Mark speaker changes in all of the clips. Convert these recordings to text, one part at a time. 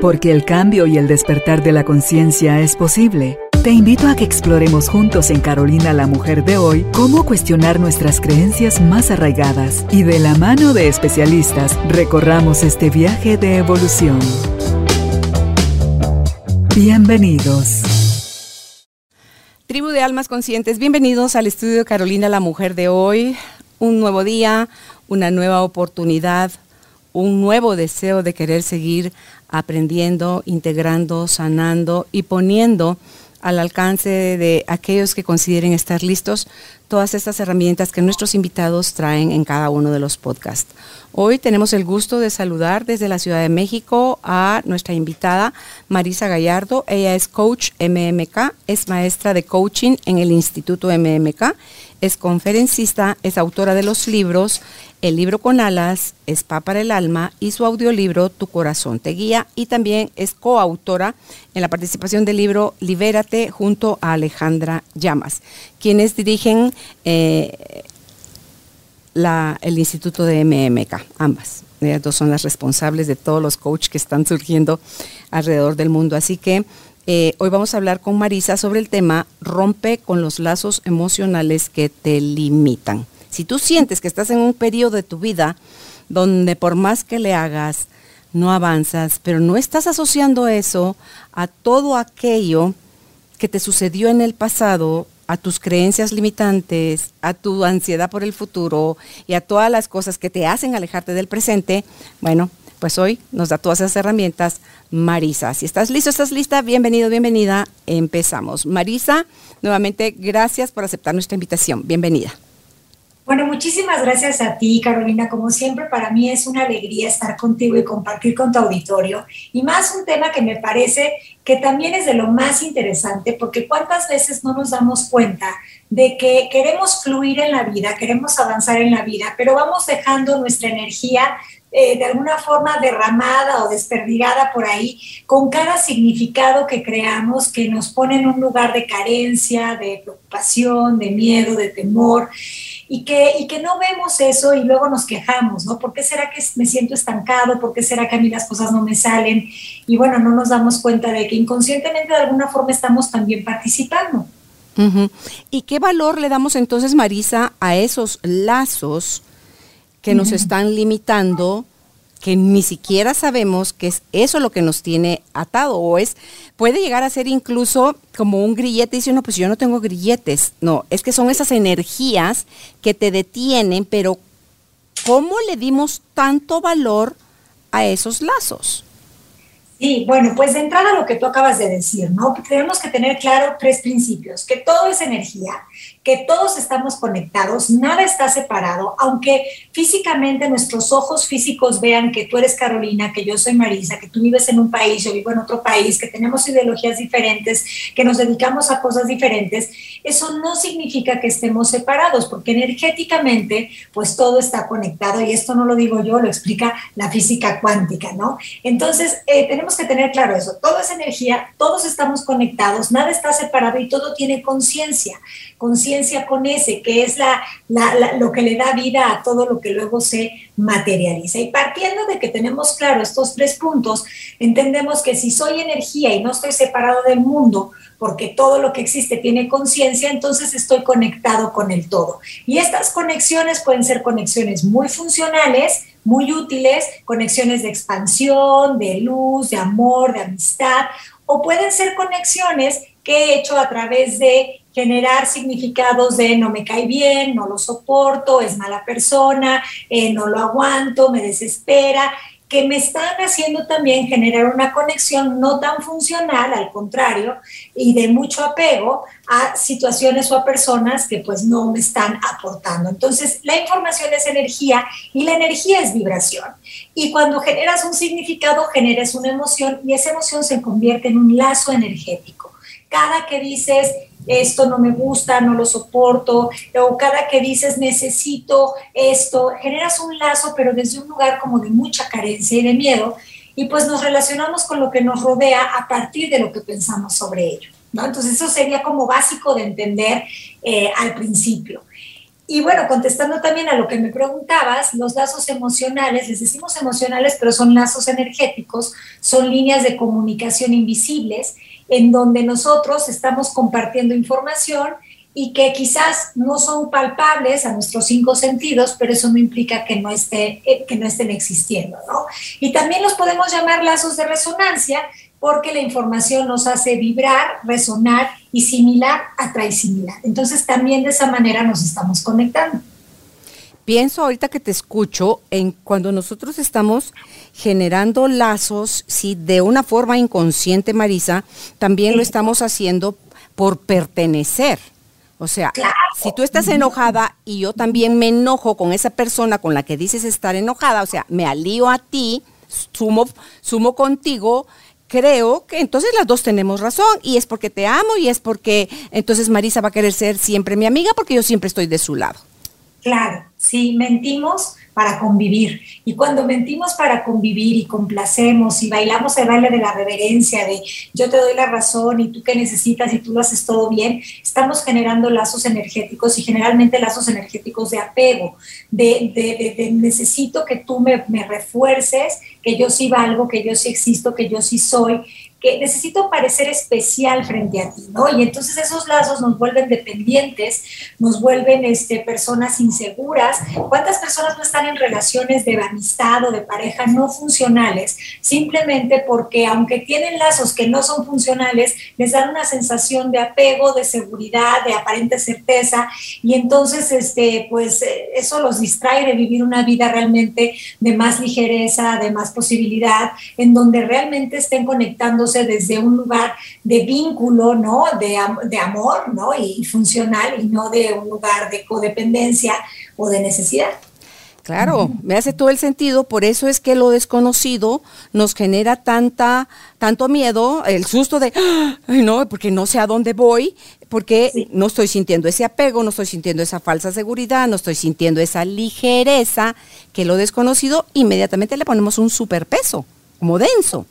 Speaker 1: Porque el cambio y el despertar de la conciencia es posible. Te invito a que exploremos juntos en Carolina la Mujer de hoy cómo cuestionar nuestras creencias más arraigadas y de la mano de especialistas recorramos este viaje de evolución. Bienvenidos.
Speaker 2: Tribu de Almas Conscientes, bienvenidos al estudio Carolina la Mujer de hoy. Un nuevo día, una nueva oportunidad, un nuevo deseo de querer seguir aprendiendo, integrando, sanando y poniendo al alcance de aquellos que consideren estar listos todas estas herramientas que nuestros invitados traen en cada uno de los podcasts. Hoy tenemos el gusto de saludar desde la Ciudad de México a nuestra invitada Marisa Gallardo. Ella es coach MMK, es maestra de coaching en el Instituto MMK, es conferencista, es autora de los libros el libro con alas, Spa para el alma y su audiolibro Tu corazón te guía y también es coautora en la participación del libro Libérate junto a Alejandra Llamas, quienes dirigen eh, el Instituto de MMK, ambas. Ellas dos son las responsables de todos los coaches que están surgiendo alrededor del mundo. Así que eh, hoy vamos a hablar con Marisa sobre el tema Rompe con los lazos emocionales que te limitan. Si tú sientes que estás en un periodo de tu vida donde por más que le hagas, no avanzas, pero no estás asociando eso a todo aquello que te sucedió en el pasado, a tus creencias limitantes, a tu ansiedad por el futuro y a todas las cosas que te hacen alejarte del presente, bueno, pues hoy nos da todas esas herramientas Marisa. Si estás listo, estás lista, bienvenido, bienvenida, empezamos. Marisa, nuevamente gracias por aceptar nuestra invitación. Bienvenida.
Speaker 3: Bueno, muchísimas gracias a ti, Carolina. Como siempre, para mí es una alegría estar contigo y compartir con tu auditorio. Y más un tema que me parece que también es de lo más interesante, porque cuántas veces no nos damos cuenta de que queremos fluir en la vida, queremos avanzar en la vida, pero vamos dejando nuestra energía eh, de alguna forma derramada o desperdigada por ahí, con cada significado que creamos que nos pone en un lugar de carencia, de preocupación, de miedo, de temor y que, y que no vemos eso y luego nos quejamos, ¿no? ¿Por qué será que me siento estancado? ¿Por qué será que a mí las cosas no me salen? Y bueno, no nos damos cuenta de que inconscientemente de alguna forma estamos también participando.
Speaker 2: ¿Y qué valor le damos entonces, Marisa, a esos lazos que nos están limitando que ni siquiera sabemos que es eso lo que nos tiene atado o es puede llegar a ser incluso como un grillete dice uno pues yo no tengo grilletes no es que son esas energías que te detienen pero cómo le dimos tanto valor a esos lazos
Speaker 3: Sí, bueno, pues de entrada lo que tú acabas de decir, ¿no? Tenemos que tener claro tres principios, que todo es energía, que todos estamos conectados, nada está separado, aunque físicamente nuestros ojos físicos vean que tú eres Carolina, que yo soy Marisa, que tú vives en un país, yo vivo en otro país, que tenemos ideologías diferentes, que nos dedicamos a cosas diferentes, eso no significa que estemos separados, porque energéticamente pues todo está conectado y esto no lo digo yo, lo explica la física cuántica, ¿no? Entonces eh, tenemos que tener claro eso, todo es energía, todos estamos conectados, nada está separado y todo tiene conciencia conciencia con ese, que es la, lo que le da vida a todo lo que luego se materializa. Y partiendo de que tenemos claro estos tres puntos, entendemos que si soy energía y no estoy separado del mundo, porque todo lo que existe tiene conciencia, entonces estoy conectado con el todo. Y estas conexiones pueden ser conexiones muy funcionales, muy útiles, conexiones de expansión, de luz, de amor, de amistad, o pueden ser conexiones que he hecho a través de generar significados de no me cae bien, no lo soporto, es mala persona, eh, no lo aguanto, me desespera, que me están haciendo también generar una conexión no tan funcional, al contrario, y de mucho apego a situaciones o a personas que pues no me están aportando. Entonces, la información es energía y la energía es vibración. Y cuando generas un significado, generas una emoción y esa emoción se convierte en un lazo energético. Cada que dices, esto no me gusta, no lo soporto, o cada que dices necesito esto, generas un lazo, pero desde un lugar como de mucha carencia y de miedo, y pues nos relacionamos con lo que nos rodea a partir de lo que pensamos sobre ello. ¿no? Entonces eso sería como básico de entender eh, al principio. Y bueno, contestando también a lo que me preguntabas, los lazos emocionales, les decimos emocionales, pero son lazos energéticos, son líneas de comunicación invisibles en donde nosotros estamos compartiendo información y que quizás no son palpables a nuestros cinco sentidos, pero eso no implica que no, esté, eh, que no estén existiendo, ¿no? Y también los podemos llamar lazos de resonancia porque la información nos hace vibrar, resonar y similar atrae similar. Entonces también de esa manera nos estamos conectando.
Speaker 2: Pienso ahorita que te escucho en cuando nosotros estamos generando lazos, sí, de una forma inconsciente, Marisa, también lo estamos haciendo por pertenecer. O sea, si tú estás enojada y yo también me enojo con esa persona con la que dices estar enojada, o sea, me alío a ti, sumo, sumo contigo, creo que entonces las dos tenemos razón y es porque te amo y es porque entonces Marisa va a querer ser siempre mi amiga porque yo siempre estoy de su lado.
Speaker 3: Claro, si mentimos para convivir. Y cuando mentimos para convivir y complacemos y bailamos el baile de la reverencia, de yo te doy la razón y tú qué necesitas y tú lo haces todo bien, estamos generando lazos energéticos y generalmente lazos energéticos de apego, de, de, necesito que tú me, me refuerces, que yo sí valgo, que yo sí existo, que yo sí soy, que necesito parecer especial frente a ti, ¿no? Y entonces esos lazos nos vuelven dependientes, nos vuelven este, personas inseguras. ¿Cuántas personas no están en relaciones de amistad o de pareja no funcionales? Simplemente porque aunque tienen lazos que no son funcionales, les dan una sensación de apego, de seguridad, de aparente certeza, y entonces, este, pues eh, eso los distrae de vivir una vida realmente de más ligereza, de más posibilidad, en donde realmente estén desde un lugar de vínculo, ¿no? De, de amor, ¿no? Y, funcional y no de un lugar de codependencia o de necesidad.
Speaker 2: Claro, me hace todo el sentido, por eso es que lo desconocido nos genera tanta, tanto miedo, el susto de, ay no, porque no sé a dónde voy, porque no estoy sintiendo ese apego, no estoy sintiendo esa falsa seguridad, no estoy sintiendo esa ligereza, que lo desconocido inmediatamente le ponemos un superpeso, como denso.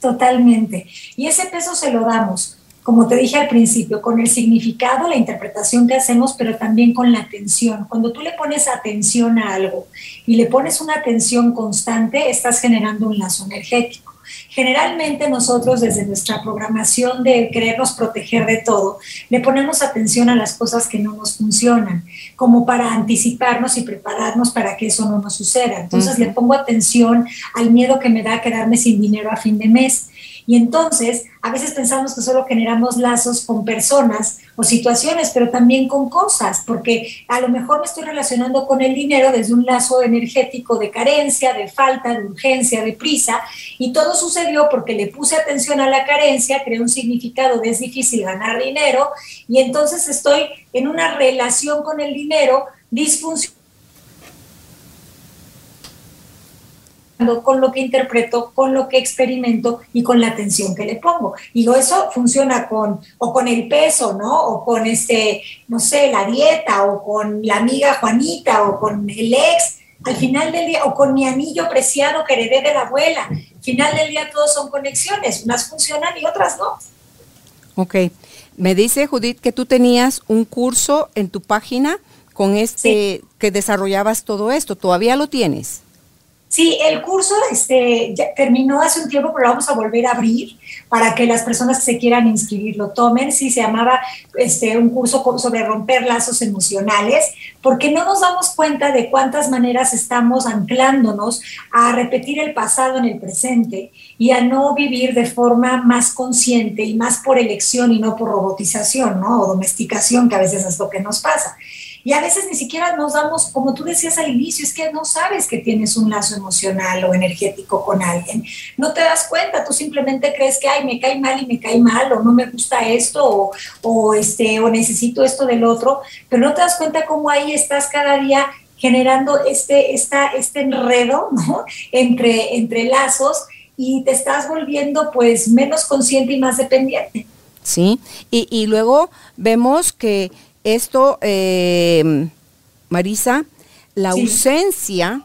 Speaker 3: Totalmente. Y ese peso se lo damos, como te dije al principio, con el significado, la interpretación que hacemos, pero también con la atención. Cuando tú le pones atención a algo y le pones una atención constante, estás generando un lazo energético. Generalmente nosotros desde nuestra programación de querernos proteger de todo, le ponemos atención a las cosas que no nos funcionan, como para anticiparnos y prepararnos para que eso no nos suceda. Entonces le pongo atención al miedo que me da quedarme sin dinero a fin de mes y entonces, a veces pensamos que solo generamos lazos con personas o situaciones, pero también con cosas, porque a lo mejor me estoy relacionando con el dinero desde un lazo energético de carencia, de falta, de urgencia, de prisa, y todo sucedió porque le puse atención a la carencia, creé un significado de es difícil ganar dinero, y entonces estoy en una relación con el dinero disfuncional con lo que interpreto, con lo que experimento y con la atención que le pongo. Digo, eso funciona con, o con el peso, ¿no? O con este, no sé, la dieta, o con la amiga Juanita, o con el ex, al final del día, o con mi anillo preciado que heredé de la abuela. Al final del día todos son conexiones, unas funcionan y otras no.
Speaker 2: Ok. Me dice Judith que tú tenías un curso en tu página con este que desarrollabas todo esto. ¿Todavía lo tienes?
Speaker 3: Sí, el curso este, terminó hace un tiempo, pero vamos a volver a abrir para que las personas que se quieran inscribir lo tomen. Sí, se llamaba este, un curso sobre romper lazos emocionales, porque no nos damos cuenta de cuántas maneras estamos anclándonos a repetir el pasado en el presente y a no vivir de forma más consciente y más por elección y no por robotización, ¿no? O domesticación, que a veces es lo que nos pasa. Y a veces ni siquiera nos damos, como tú decías al inicio, es que no sabes que tienes un lazo emocional o energético con alguien. No te das cuenta, tú simplemente crees que, ay, me cae mal y me cae mal, o no me gusta esto, o, o, este, o necesito esto del otro, pero no te das cuenta cómo ahí estás cada día generando este, esta, este enredo ¿no? entre, entre lazos y te estás volviendo pues menos consciente y más dependiente.
Speaker 2: Sí, y, y luego vemos que esto, eh, Marisa, la ausencia,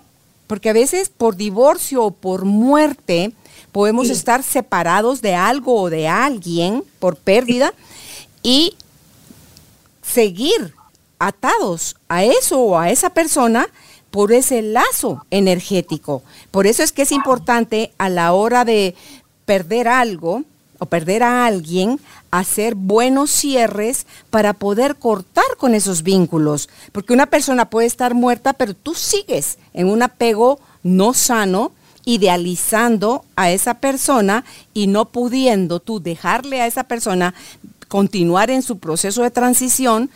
Speaker 2: porque a veces por divorcio o por muerte podemos estar separados de algo o de alguien por pérdida y seguir atados a eso o a esa persona por ese lazo energético. Por eso es que es importante a la hora de perder algo o perder a alguien, hacer buenos cierres para poder cortar con esos vínculos. Porque una persona puede estar muerta, pero tú sigues en un apego no sano, idealizando a esa persona y no pudiendo tú dejarle a esa persona continuar en su proceso de transición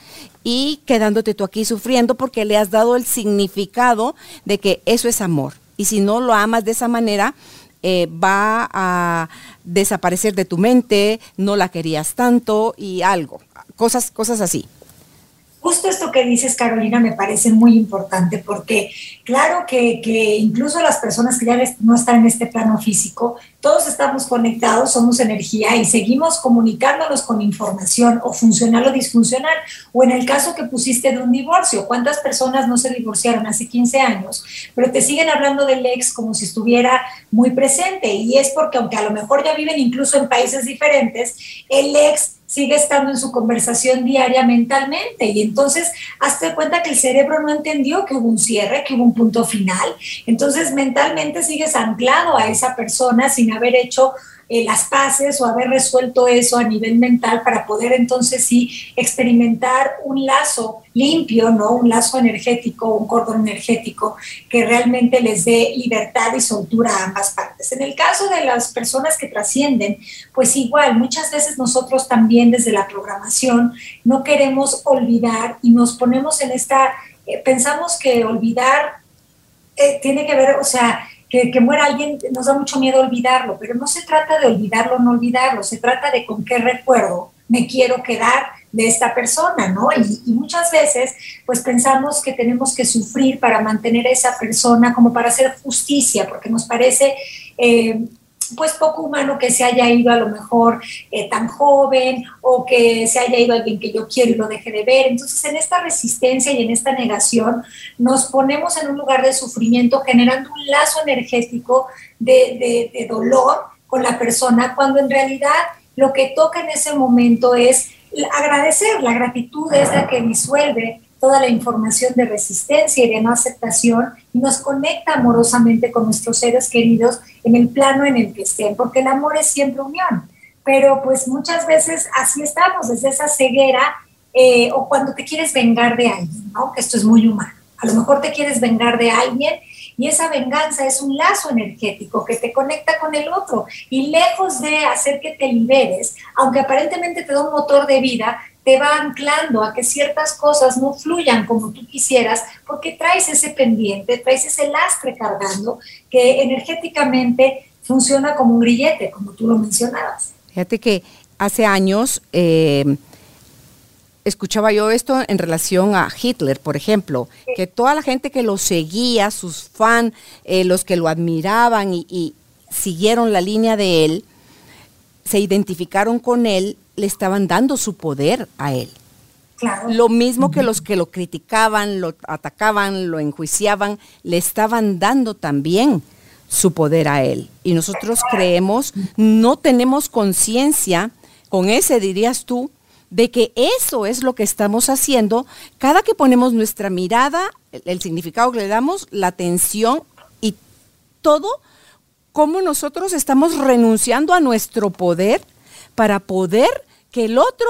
Speaker 2: y quedándote tú aquí sufriendo porque le has dado el significado de que eso es amor. Y si no lo amas de esa manera, eh, va a desaparecer de tu mente, no la querías tanto y algo, cosas, cosas así.
Speaker 3: Justo esto que dices, Carolina, me parece muy importante porque claro que, que, incluso las personas que ya no están en este plano físico, todos estamos conectados, somos energía y seguimos comunicándonos con información o funcional o disfuncional. O en el caso que pusiste de un divorcio, ¿cuántas personas no se divorciaron hace 15 años, pero te siguen hablando del ex como si estuviera muy presente? Y es porque aunque a lo mejor ya viven incluso en países diferentes, el ex sigue estando en su conversación diaria mentalmente. Y entonces, hazte cuenta que el cerebro no entendió que hubo un cierre, que hubo un punto final. Entonces, mentalmente sigues anclado a esa persona sin haber hecho eh, las paces o haber resuelto eso a nivel mental para poder entonces sí experimentar un lazo limpio, ¿no? Un lazo energético, un cordón energético que realmente les dé libertad y soltura a ambas partes. En el caso de las personas que trascienden, pues igual, muchas veces nosotros también desde la programación no queremos olvidar y nos ponemos en esta, eh, pensamos que olvidar eh, tiene que ver, o sea, que, muera alguien, nos da mucho miedo olvidarlo, pero no se trata de olvidarlo o no olvidarlo, se trata de con qué recuerdo me quiero quedar de esta persona, ¿no? Y, muchas veces, pues pensamos que tenemos que sufrir para mantener a esa persona, como para hacer justicia, porque nos parece eh, pues poco humano que se haya ido a lo mejor eh, tan joven o que se haya ido alguien que yo quiero y lo deje de ver. Entonces, en esta resistencia y en esta negación nos ponemos en un lugar de sufrimiento generando un lazo energético de, de dolor con la persona, cuando en realidad lo que toca en ese momento es agradecer. La gratitud es la que disuelve toda la información de resistencia y de no aceptación y nos conecta amorosamente con nuestros seres queridos en el plano en el que estén, porque el amor es siempre unión. Pero pues muchas veces así estamos, desde esa ceguera eh, o cuando te quieres vengar de alguien, ¿no? Que esto es muy humano. A lo mejor te quieres vengar de alguien y esa venganza es un lazo energético que te conecta con el otro. Y lejos de hacer que te liberes, aunque aparentemente te da un motor de vida, te va anclando a que ciertas cosas no fluyan como tú quisieras, porque traes ese pendiente, traes ese lastre cargando que energéticamente funciona como un grillete, como tú lo mencionabas.
Speaker 2: Fíjate que hace años eh, escuchaba yo esto en relación a Hitler, por ejemplo, que toda la gente que lo seguía, sus fans, eh, los que lo admiraban y siguieron la línea de él, se identificaron con él le estaban dando su poder a él. Lo mismo que los que lo criticaban, lo atacaban, lo enjuiciaban, le estaban dando también su poder a él. Y nosotros creemos, no tenemos conciencia, con ese dirías tú, de que eso es lo que estamos haciendo cada que ponemos nuestra mirada, el, significado que le damos, la atención y todo, como nosotros estamos renunciando a nuestro poder para poder que el otro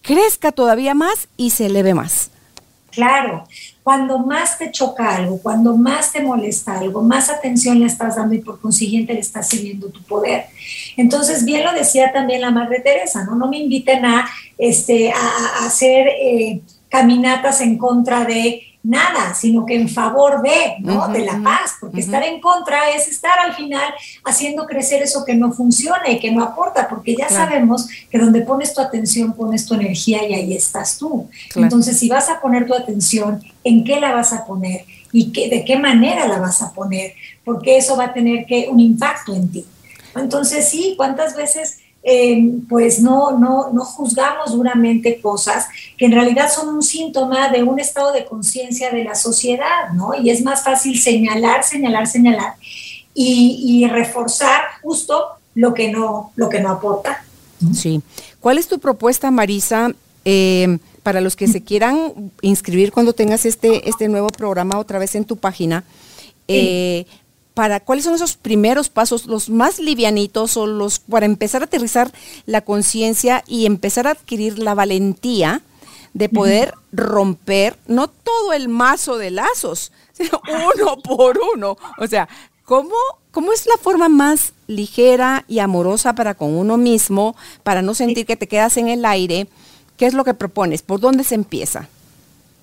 Speaker 2: crezca todavía más y se eleve más.
Speaker 3: Claro, cuando más te choca algo, cuando más te molesta algo, más atención le estás dando y por consiguiente le estás cediendo tu poder. Entonces, bien lo decía también la Madre Teresa, ¿no? No me inviten a, este, a, hacer eh, caminatas en contra de nada, sino que en favor de, ¿no? de la paz, porque estar en contra es estar al final haciendo crecer eso que no funciona y que no aporta, porque ya sabemos que donde pones tu atención, pones tu energía y ahí estás tú. Entonces, si vas a poner tu atención, ¿en qué la vas a poner? ¿Y qué, de qué manera la vas a poner? Porque eso va a tener que un impacto en ti. Entonces, sí, ¿cuántas veces eh, pues no, no, no juzgamos duramente cosas que en realidad son un síntoma de un estado de conciencia de la sociedad, ¿no? Y es más fácil señalar, señalar, señalar y, reforzar justo lo que no, lo que no aporta.
Speaker 2: Sí. ¿Cuál es tu propuesta, Marisa, eh, para los que se quieran inscribir cuando tengas este, este nuevo programa otra vez en tu página, eh, para cuáles son esos primeros pasos, los más livianitos o los para empezar a aterrizar la conciencia y empezar a adquirir la valentía de poder romper no todo el mazo de lazos, sino uno por uno. O sea, ¿cómo, ¿cómo es la forma más ligera y amorosa para con uno mismo, para no sentir que te quedas en el aire? ¿Qué es lo que propones? ¿Por dónde se empieza?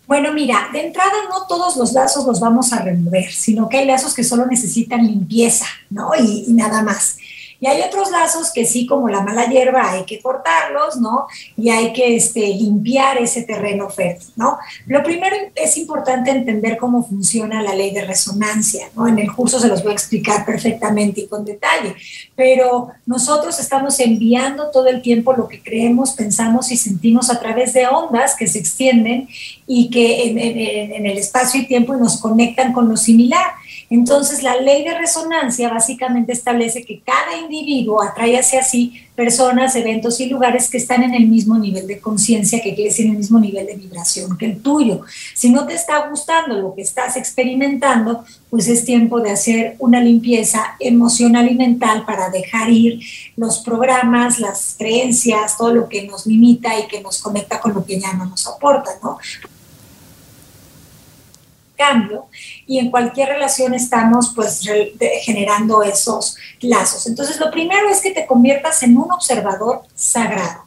Speaker 3: Bueno, mira, de entrada no todos los lazos los vamos a remover, sino que hay lazos que solo necesitan limpieza, ¿no? Y, y nada más. Y hay otros lazos que sí, como la mala hierba, hay que cortarlos, ¿no? Y hay que este, limpiar ese terreno fértil, ¿no? Lo primero es importante entender cómo funciona la ley de resonancia, ¿no? En el curso se los voy a explicar perfectamente y con detalle, pero nosotros estamos enviando todo el tiempo lo que creemos, pensamos y sentimos a través de ondas que se extienden y que en, el espacio y tiempo nos conectan con lo similar. Entonces, la ley de resonancia básicamente establece que cada individuo atrae hacia sí personas, eventos y lugares que están en el mismo nivel de conciencia, que quiere decir en el mismo nivel de vibración que el tuyo. Si no te está gustando lo que estás experimentando, pues es tiempo de hacer una limpieza emocional y mental para dejar ir los programas, las creencias, todo lo que nos limita y que nos conecta con lo que ya no nos aporta, ¿no? cambio y en cualquier relación estamos pues generando esos lazos. Entonces lo primero es que te conviertas en un observador sagrado.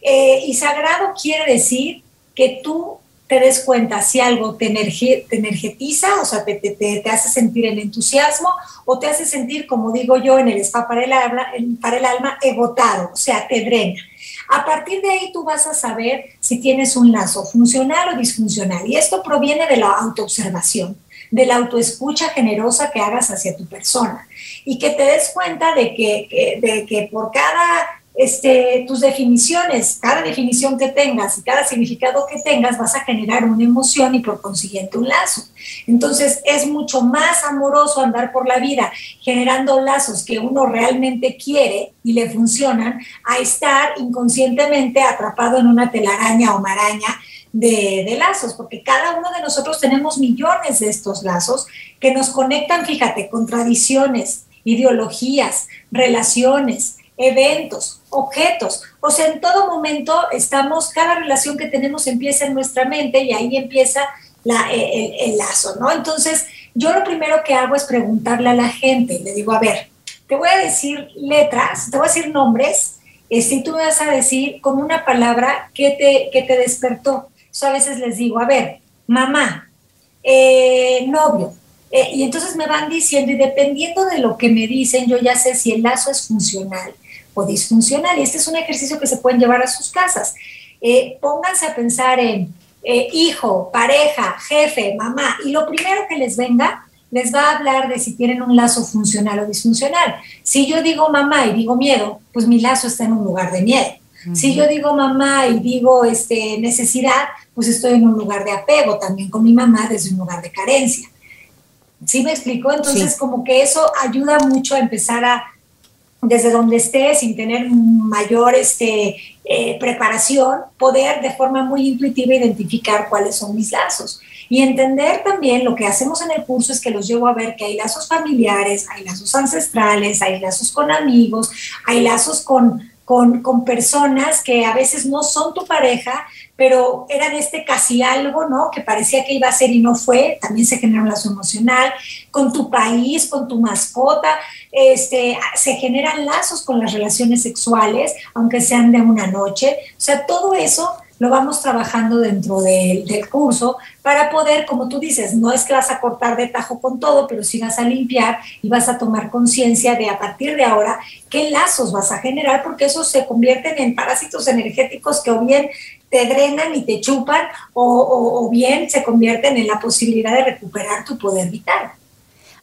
Speaker 3: Eh, y sagrado quiere decir que tú te des cuenta si algo te, te energetiza, o sea, te, te, te, hace sentir el entusiasmo o te hace sentir, como digo yo, en el spa para el alma, para el alma egotado, o sea, te drena. A partir de ahí tú vas a saber si tienes un lazo funcional o disfuncional. Y esto proviene de la autoobservación, de la autoescucha generosa que hagas hacia tu persona. Y que te des cuenta de que, de que por cada este, tus definiciones, cada definición que tengas y cada significado que tengas, vas a generar una emoción y por consiguiente un lazo. Entonces es mucho más amoroso andar por la vida generando lazos que uno realmente quiere y le funcionan a estar inconscientemente atrapado en una telaraña o maraña de, lazos, porque cada uno de nosotros tenemos millones de estos lazos que nos conectan, fíjate, con tradiciones, ideologías, relaciones, eventos, objetos. O sea, en todo momento estamos, cada relación que tenemos empieza en nuestra mente y ahí empieza la, el, el, lazo, ¿no? Entonces, yo lo primero que hago es preguntarle a la gente, le digo, a ver, te voy a decir letras, te voy a decir nombres, este, y tú me vas a decir con una palabra te, que te despertó. Yo a veces les digo, a ver, mamá, eh, novio, eh, y entonces me van diciendo, y dependiendo de lo que me dicen, yo ya sé si el lazo es funcional o disfuncional. Y este es un ejercicio que se pueden llevar a sus casas. Eh, pónganse a pensar en hijo, pareja, jefe, mamá, y lo primero que les venga, les va a hablar de si tienen un lazo funcional o disfuncional. Si yo digo mamá y digo miedo, pues mi lazo está en un lugar de miedo. Si yo digo mamá y digo este, necesidad, pues estoy en un lugar de apego también con mi mamá desde un lugar de carencia. ¿Sí me explico? Entonces, como que eso ayuda mucho a empezar a desde donde esté, sin tener mayor este, eh, preparación, poder de forma muy intuitiva identificar cuáles son mis lazos. Y entender también lo que hacemos en el curso es que los llevo a ver que hay lazos familiares, hay lazos ancestrales, hay lazos con amigos, hay lazos con, con, con personas que a veces no son tu pareja, pero eran este casi algo, ¿no? Que parecía que iba a ser y no fue, también se genera un lazo emocional, con tu país, con tu mascota, este, se generan lazos con las relaciones sexuales, aunque sean de una noche, o sea, todo eso lo vamos trabajando dentro del, curso para poder, como tú dices, no es que vas a cortar de tajo con todo, pero sí vas a limpiar y vas a tomar conciencia de a partir de ahora qué lazos vas a generar, porque esos se convierten en parásitos energéticos que o bien te drenan y te chupan o, o, bien se convierten en la posibilidad de recuperar tu poder vital.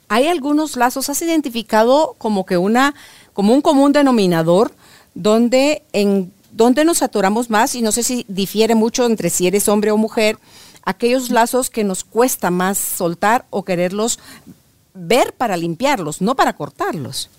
Speaker 2: Hay algunos lazos, has identificado como que una, como un común denominador donde en donde nos atoramos más y no sé si difiere mucho entre si eres hombre o mujer, aquellos lazos que nos cuesta más soltar o quererlos ver para limpiarlos, no para cortarlos.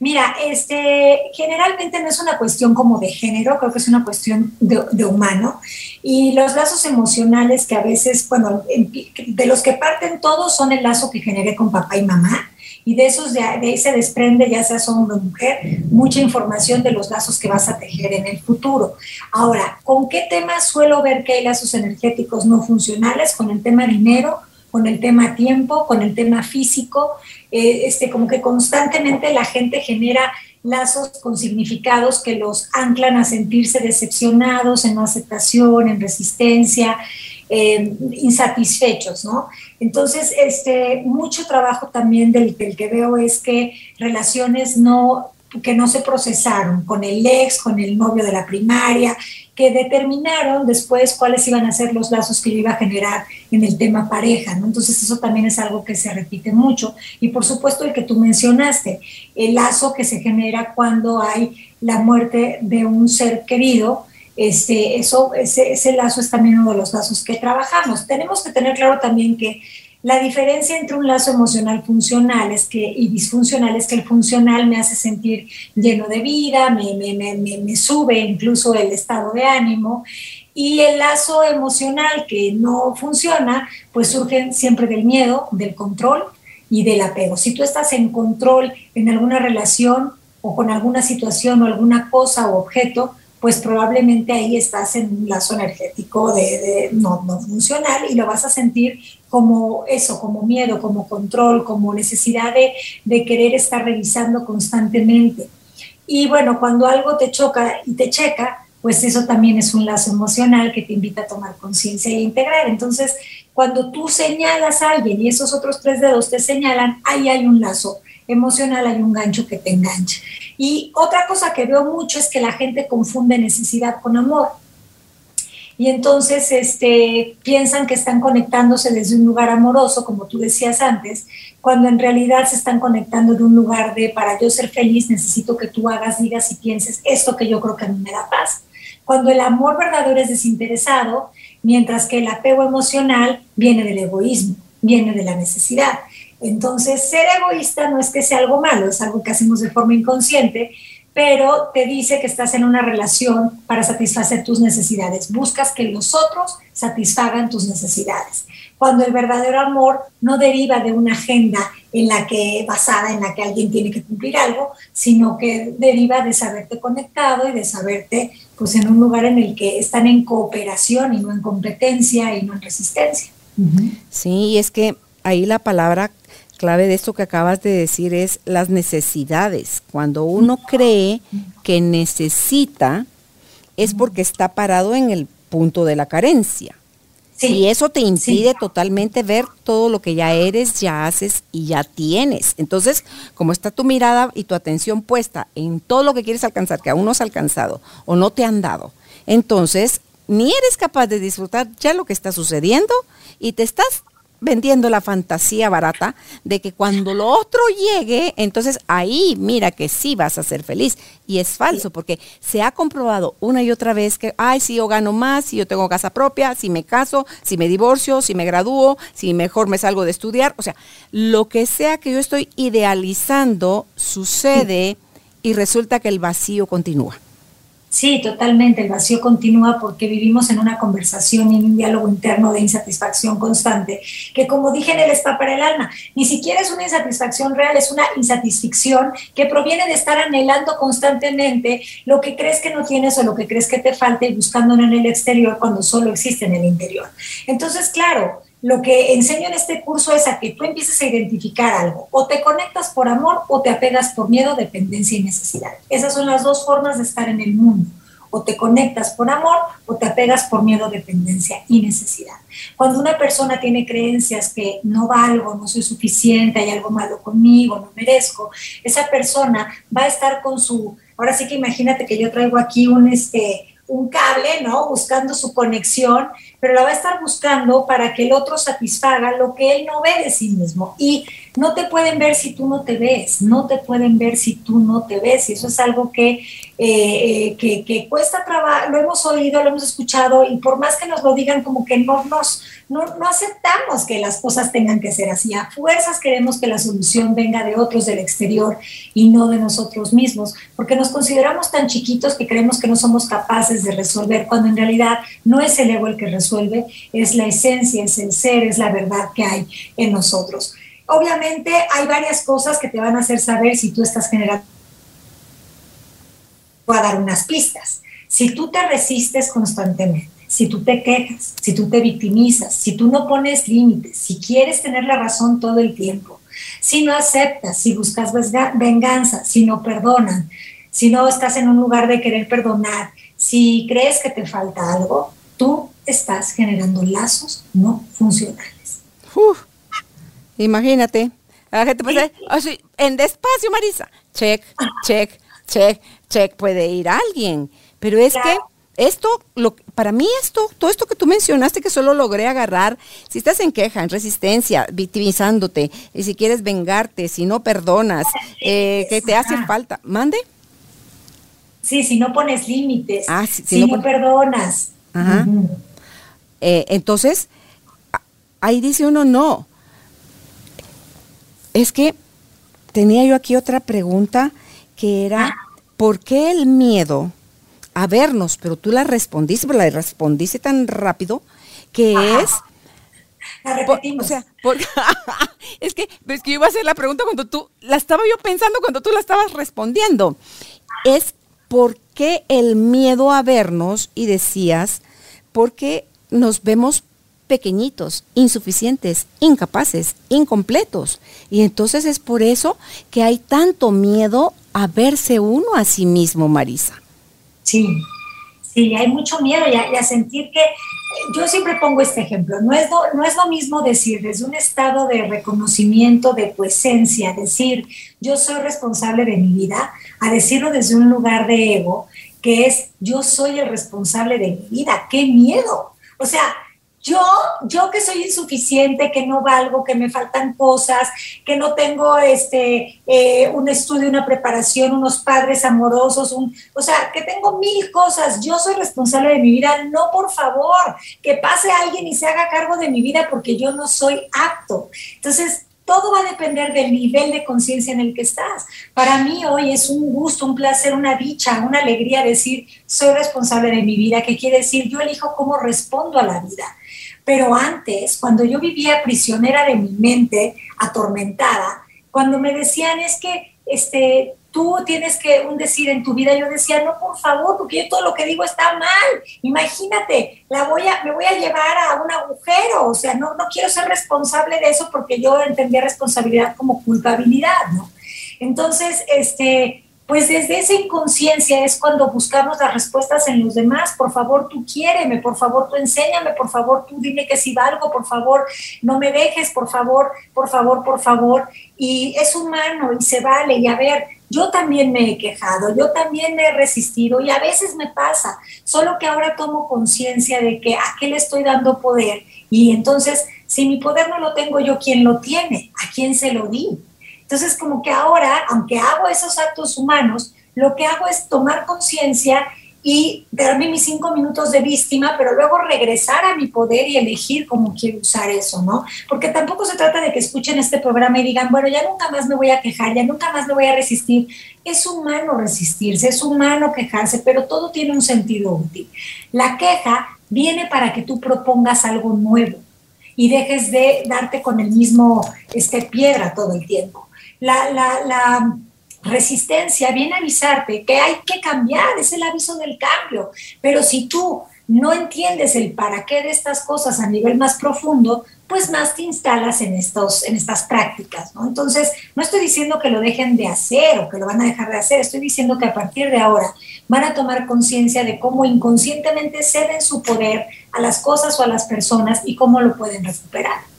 Speaker 3: Mira, este, generalmente no es una cuestión como de género, creo que es una cuestión de, humano. Y los lazos emocionales que a veces, bueno, de los que parten todos son el lazo que generé con papá y mamá. Y de esos, de, ahí se desprende, ya sea hombre o mujer, mucha información de los lazos que vas a tejer en el futuro. Ahora, ¿con qué temas suelo ver que hay lazos energéticos no funcionales? Con el tema dinero, con el tema tiempo, con el tema físico, eh, este, como que constantemente la gente genera lazos con significados que los anclan a sentirse decepcionados, en no aceptación, en resistencia, insatisfechos, ¿no? Entonces, este, mucho trabajo también del, que veo es que relaciones no que no se procesaron con el ex, con el novio de la primaria, que determinaron después cuáles iban a ser los lazos que yo iba a generar en el tema pareja, ¿no? Entonces eso también es algo que se repite mucho. Y por supuesto el que tú mencionaste, el lazo que se genera cuando hay la muerte de un ser querido, este, eso, ese, ese lazo es también uno de los lazos que trabajamos. Tenemos que tener claro también que la diferencia entre un lazo emocional funcional es que, y disfuncional es que el funcional me hace sentir lleno de vida, me, me, me, me sube incluso el estado de ánimo. Y el lazo emocional que no funciona, pues surge siempre del miedo, del control y del apego. Si tú estás en control en alguna relación o con alguna situación o alguna cosa o objeto, pues probablemente ahí estás en un lazo energético de, no, no, funcional y lo vas a sentir como eso, como miedo, como control, como necesidad de, de querer estar revisando constantemente. Y bueno, cuando algo te choca y te checa, pues eso también es un lazo emocional que te invita a tomar conciencia e integrar. Entonces, cuando tú señalas a alguien y esos otros tres dedos te señalan, ahí hay un lazo emocional, hay un gancho que te engancha. Y otra cosa que veo mucho es que la gente confunde necesidad con amor. Y entonces este, piensan que están conectándose desde un lugar amoroso, como tú decías antes, cuando en realidad se están conectando de un lugar de, para yo ser feliz, necesito que tú hagas, digas y pienses esto que yo creo que a mí me da paz. Cuando el amor verdadero es desinteresado, mientras que el apego emocional viene del egoísmo, viene de la necesidad. Entonces, ser egoísta no es que sea algo malo, es algo que hacemos de forma inconsciente, pero te dice que estás en una relación para satisfacer tus necesidades. Buscas que los otros satisfagan tus necesidades. Cuando el verdadero amor no deriva de una agenda en la que basada en la que alguien tiene que cumplir algo, sino que deriva de saberte conectado y de saberte pues en un lugar en el que están en cooperación y no en competencia y no en resistencia.
Speaker 2: Sí, y es que ahí la palabra clave de esto que acabas de decir es las necesidades. Cuando uno cree que necesita, es porque está parado en el punto de la carencia. y eso te impide totalmente ver todo lo que ya eres, ya haces y ya tienes. Entonces, como está tu mirada y tu atención puesta en todo lo que quieres alcanzar, que aún no has alcanzado o no te han dado, entonces ni eres capaz de disfrutar ya lo que está sucediendo y te estás vendiendo la fantasía barata de que cuando lo otro llegue, entonces ahí mira que sí vas a ser feliz. Y es falso, porque se ha comprobado una y otra vez que, ay, si yo gano más, si yo tengo casa propia, si me caso, si me divorcio, si me gradúo, si mejor me salgo de estudiar. O sea, lo que sea que yo estoy idealizando sucede y resulta que el vacío continúa.
Speaker 3: Sí, totalmente. El vacío continúa porque vivimos en una conversación y en un diálogo interno de insatisfacción constante, que como dije en el spa para el alma, ni siquiera es una insatisfacción real, es una insatisfacción que proviene de estar anhelando constantemente lo que crees que no tienes o lo que crees que te falta y buscándolo en el exterior cuando solo existe en el interior. Entonces, claro, lo que enseño en este curso es a que tú empieces a identificar algo. O te conectas por amor o te apegas por miedo, dependencia y necesidad. Esas son las dos formas de estar en el mundo. O te conectas por amor o te apegas por miedo, dependencia y necesidad. Cuando una persona tiene creencias que no valgo, no soy suficiente, hay algo malo conmigo, no merezco, esa persona va a estar con su, ahora sí que imagínate que yo traigo aquí un, este, un cable, ¿no? Buscando su conexión pero la va a estar buscando para que el otro satisfaga lo que él no ve de sí mismo. Y no te pueden ver si tú no te ves, no te pueden ver si tú no te ves. Y eso es algo que, eh, que, que, cuesta trabajo, lo hemos oído, lo hemos escuchado, y por más que nos lo digan, como que no nos no, no, aceptamos que las cosas tengan que ser así. A fuerzas queremos que la solución venga de otros del exterior y no de nosotros mismos, porque nos consideramos tan chiquitos que creemos que no somos capaces de resolver, cuando en realidad no es el ego el que resuelve, es la esencia, es el ser, es la verdad que hay en nosotros. Obviamente hay varias cosas que te van a hacer saber si tú estás generando. A dar unas pistas. Si tú te resistes constantemente, si tú te quejas, si tú te victimizas, si tú no pones límites, si quieres tener la razón todo el tiempo, si no aceptas, si buscas venganza, si no perdonan, si no estás en un lugar de querer perdonar, si crees que te falta algo, tú estás generando lazos no funcionales.
Speaker 2: Imagínate, la gente puede decir, en despacio, Marisa, check, check, check, check, puede ir alguien, pero es que esto, lo, para mí esto, todo esto que tú mencionaste que solo logré agarrar, si estás en queja, en resistencia, victimizándote, y si quieres vengarte, si no perdonas, eh, que te hace falta, mande.
Speaker 3: Sí, si no pones límites, ah, si, no, perdonas. Ajá.
Speaker 2: Eh, entonces, ahí dice uno, no. Es que tenía yo aquí otra pregunta que era, ah. ¿por qué el miedo? a vernos, pero tú la respondiste, pero la respondiste tan rápido que es...
Speaker 3: La repetimos.
Speaker 2: o sea, es que es que yo iba a hacer la pregunta cuando tú, la estaba yo pensando cuando tú la estabas respondiendo. Es por qué el miedo a vernos y decías, porque nos vemos pequeñitos, insuficientes, incapaces, incompletos. Y entonces es por eso que hay tanto miedo a verse uno a sí mismo, Marisa.
Speaker 3: Sí, sí, hay mucho miedo y a, sentir que, yo siempre pongo este ejemplo, no es, lo, no es lo mismo decir desde un estado de reconocimiento de tu esencia, decir yo soy responsable de mi vida, a decirlo desde un lugar de ego, que es yo soy el responsable de mi vida, qué miedo. O sea, yo, yo que soy insuficiente, que no valgo, que me faltan cosas, que no tengo este, eh, un estudio, una preparación, unos padres amorosos, un, o sea, que tengo mil cosas, yo soy responsable de mi vida, no por favor, que pase alguien y se haga cargo de mi vida porque yo no soy apto. Entonces, todo va a depender del nivel de conciencia en el que estás. Para mí hoy es un gusto, un placer, una dicha, una alegría decir, soy responsable de mi vida, que quiere decir, yo elijo cómo respondo a la vida. Pero antes, cuando yo vivía prisionera de mi mente, atormentada, cuando me decían es que este, tú tienes que un decir en tu vida, yo decía, no, por favor, porque yo todo lo que digo está mal. Imagínate, la voy a, me voy a llevar a un agujero, o sea, no, no quiero ser responsable de eso porque yo entendía responsabilidad como culpabilidad, ¿no? Entonces, este, pues desde esa inconsciencia es cuando buscamos las respuestas en los demás. Por favor, tú quiéreme, por favor, tú enséñame, por favor, tú dime que si valgo, por favor, no me dejes, por favor, por favor, por favor. Y es humano y se vale. Y a ver, yo también me he quejado, yo también me he resistido y a veces me pasa, solo que ahora tomo conciencia de que a qué le estoy dando poder. Y entonces, si mi poder no lo tengo yo, ¿quién lo tiene? ¿A quién se lo di? Entonces, como que ahora, aunque hago esos actos humanos, lo que hago es tomar conciencia y darme mis cinco minutos de víctima, pero luego regresar a mi poder y elegir cómo quiero usar eso, ¿no? Porque tampoco se trata de que escuchen este programa y digan, bueno, ya nunca más me voy a quejar, ya nunca más me voy a resistir. Es humano resistirse, es humano quejarse, pero todo tiene un sentido útil. La queja viene para que tú propongas algo nuevo y dejes de darte con el mismo este, piedra todo el tiempo la, la, resistencia viene a avisarte que hay que cambiar, es el aviso del cambio. Pero si tú no entiendes el para qué de estas cosas a nivel más profundo, pues más te instalas en, estos, en estas prácticas, ¿no? Entonces, no estoy diciendo que lo dejen de hacer o que lo van a dejar de hacer, estoy diciendo que a partir de ahora van a tomar conciencia de cómo inconscientemente ceden su poder a las cosas o a las personas y cómo lo pueden recuperar.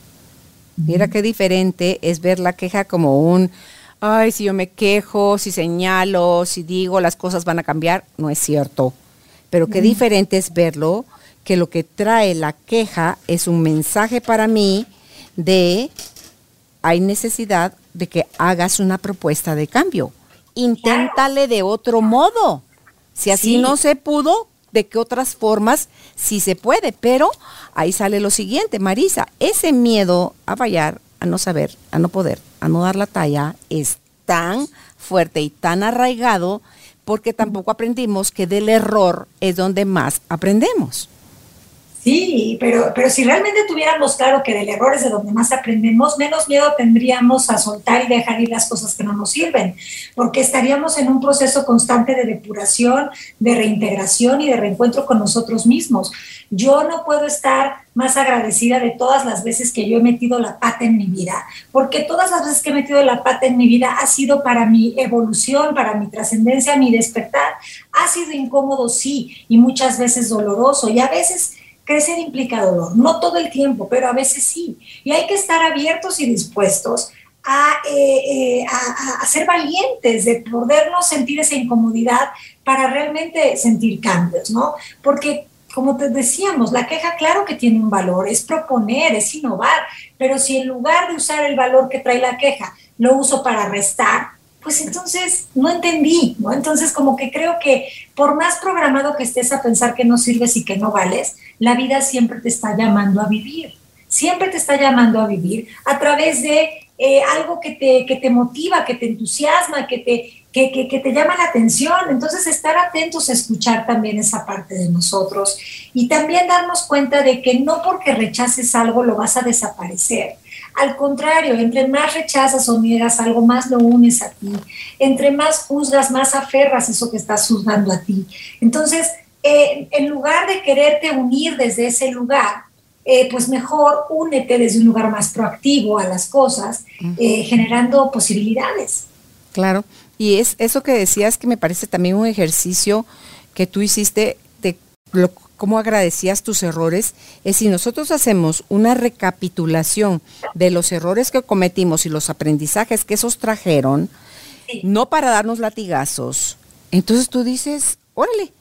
Speaker 2: Mira qué diferente es ver la queja como un, ay, si yo me quejo, si señalo, si digo, las cosas van a cambiar. No es cierto. Pero qué diferente es verlo que lo que trae la queja es un mensaje para mí de hay necesidad de que hagas una propuesta de cambio. Inténtale de otro modo. Si así no se pudo, ¿de qué otras formas sí se puede? Pero ahí sale lo siguiente, Marisa, ese miedo a fallar, a no saber, a no poder, a no dar la talla, es tan fuerte y tan arraigado porque tampoco aprendimos que del error es donde más aprendemos.
Speaker 3: Sí, pero, pero si realmente tuviéramos claro que del error es de donde más aprendemos, menos miedo tendríamos a soltar y dejar ir las cosas que no nos sirven, porque estaríamos en un proceso constante de depuración, de reintegración y de reencuentro con nosotros mismos. Yo no puedo estar más agradecida de todas las veces que yo he metido la pata en mi vida, porque todas las veces que he metido la pata en mi vida ha sido para mi evolución, para mi trascendencia, mi despertar. Ha sido incómodo, sí, y muchas veces doloroso, y a veces Crecer implica dolor, no todo el tiempo, pero a veces sí. Y hay que estar abiertos y dispuestos a, eh, eh, a, ser valientes, de podernos sentir esa incomodidad para realmente sentir cambios, ¿no? Porque como te decíamos, la queja claro que tiene un valor, es proponer, es innovar, pero si en lugar de usar el valor que trae la queja, lo uso para restar, pues entonces no entendí, ¿no? Entonces como que creo que por más programado que estés a pensar que no sirves y que no vales, la vida siempre te está llamando a vivir, siempre te está llamando a vivir a través de eh, algo que te, que te motiva, que te entusiasma, que te, que, que, que, te llama la atención. Entonces, estar atentos a escuchar también esa parte de nosotros y también darnos cuenta de que no porque rechaces algo lo vas a desaparecer. Al contrario, entre más rechazas o niegas algo, más lo unes a ti. Entre más juzgas, más aferras eso que estás juzgando a ti. Entonces, eh, en lugar de quererte unir desde ese lugar, eh, pues mejor únete desde un lugar más proactivo a las cosas, eh, generando posibilidades.
Speaker 2: Claro, y es eso que decías que me parece también un ejercicio que tú hiciste de lo, cómo agradecías tus errores, es si nosotros hacemos una recapitulación de los errores que cometimos y los aprendizajes que esos trajeron, no para darnos latigazos, entonces tú dices, órale,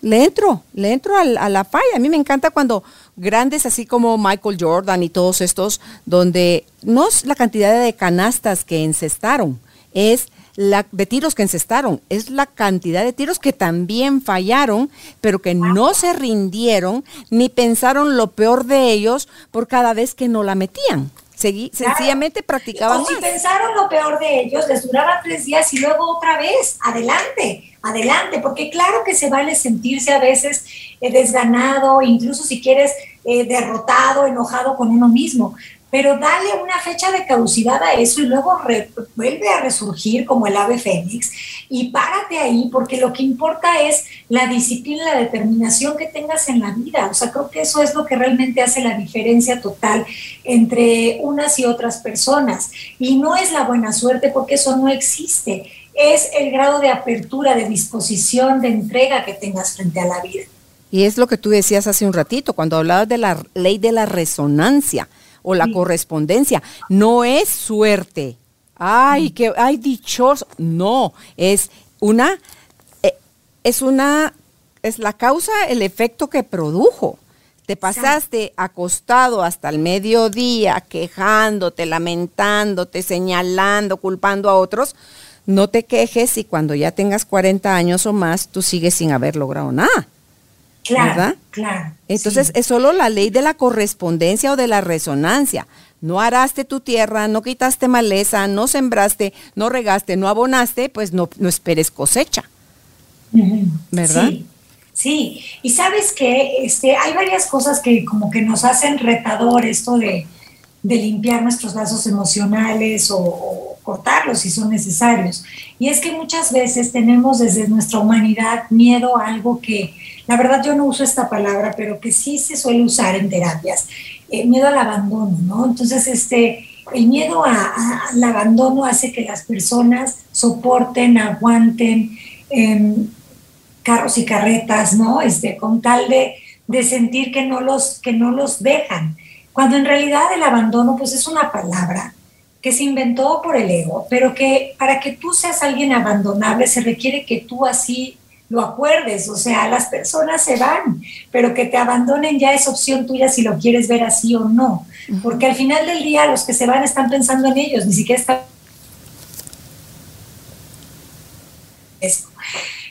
Speaker 2: le entro, le entro a, la falla. A mí me encanta cuando grandes así como Michael Jordan y todos estos, donde no es la cantidad de canastas que encestaron, es la, de tiros que encestaron, es la cantidad de tiros que también fallaron, pero que no se rindieron ni pensaron lo peor de ellos por cada vez que no la metían. Seguí, Sencillamente practicaban.
Speaker 3: O si pensaron lo peor de ellos, les duraba tres días y luego otra vez, adelante, adelante, porque claro que se vale sentirse a veces eh, desganado, incluso si quieres eh, derrotado, enojado con uno mismo, pero dale una fecha de caducidad a eso y luego vuelve a resurgir como el ave fénix y párate ahí porque lo que importa es la disciplina, la determinación que tengas en la vida. O sea, creo que eso es lo que realmente hace la diferencia total entre unas y otras personas. Y no es la buena suerte porque eso no existe. Es el grado de apertura, de disposición, de entrega que tengas frente a la vida.
Speaker 2: Y es lo que tú decías hace un ratito, cuando hablabas de la ley de la resonancia o la correspondencia. No es suerte. Ay, que hay dichoso. No, es una, eh, es una, es la causa, el efecto que produjo. Te pasaste acostado hasta el mediodía, quejándote, lamentándote, señalando, culpando a otros. No te quejes y cuando ya tengas 40 años o más, tú sigues sin haber logrado nada.
Speaker 3: Claro, claro.
Speaker 2: Entonces es solo la ley de la correspondencia o de la resonancia. No araste tu tierra, no quitaste maleza, no sembraste, no regaste, no abonaste, pues no, no esperes cosecha. ¿Verdad?
Speaker 3: Sí. Sí, y sabes que este, hay varias cosas que como que nos hacen retador esto de, de limpiar nuestros lazos emocionales o, cortarlos si son necesarios. Y es que muchas veces tenemos desde nuestra humanidad miedo a algo que, la verdad yo no uso esta palabra, pero que sí se suele usar en terapias, eh, miedo al abandono, ¿no? Entonces, este, el miedo al abandono hace que las personas soporten, aguanten em, carros y carretas, ¿no? Este, con tal de, de sentir que no, los, que no los dejan cuando en realidad el abandono pues es una palabra que se inventó por el ego, pero que para que tú seas alguien abandonable se requiere que tú así lo acuerdes, o sea, las personas se van, pero que te abandonen ya es opción tuya si lo quieres ver así o no, porque al final del día los que se van están pensando en ellos, ni siquiera están...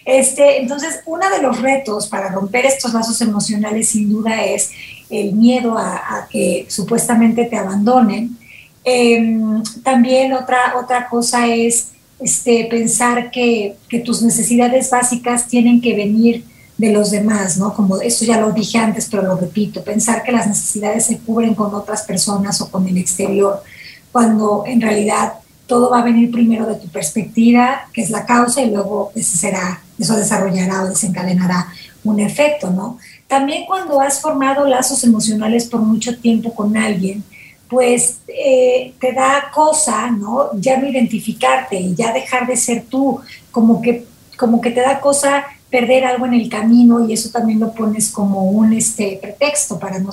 Speaker 3: Este, entonces, uno de los retos para romper estos lazos emocionales sin duda es el miedo a, que supuestamente te abandonen. Em, también otra, otra cosa es este, pensar que, tus necesidades básicas tienen que venir de los demás, ¿no? Como esto ya lo dije antes, pero lo repito, pensar que las necesidades se cubren con otras personas o con el exterior, cuando en realidad todo va a venir primero de tu perspectiva, que es la causa, y luego ese será, eso desarrollará o desencadenará un efecto, ¿no? También cuando has formado lazos emocionales por mucho tiempo con alguien, pues eh, te da cosa, ¿no? Ya no identificarte y ya dejar de ser tú, como que, como que te da cosa perder algo en el camino y eso también lo pones como un este, pretexto para no,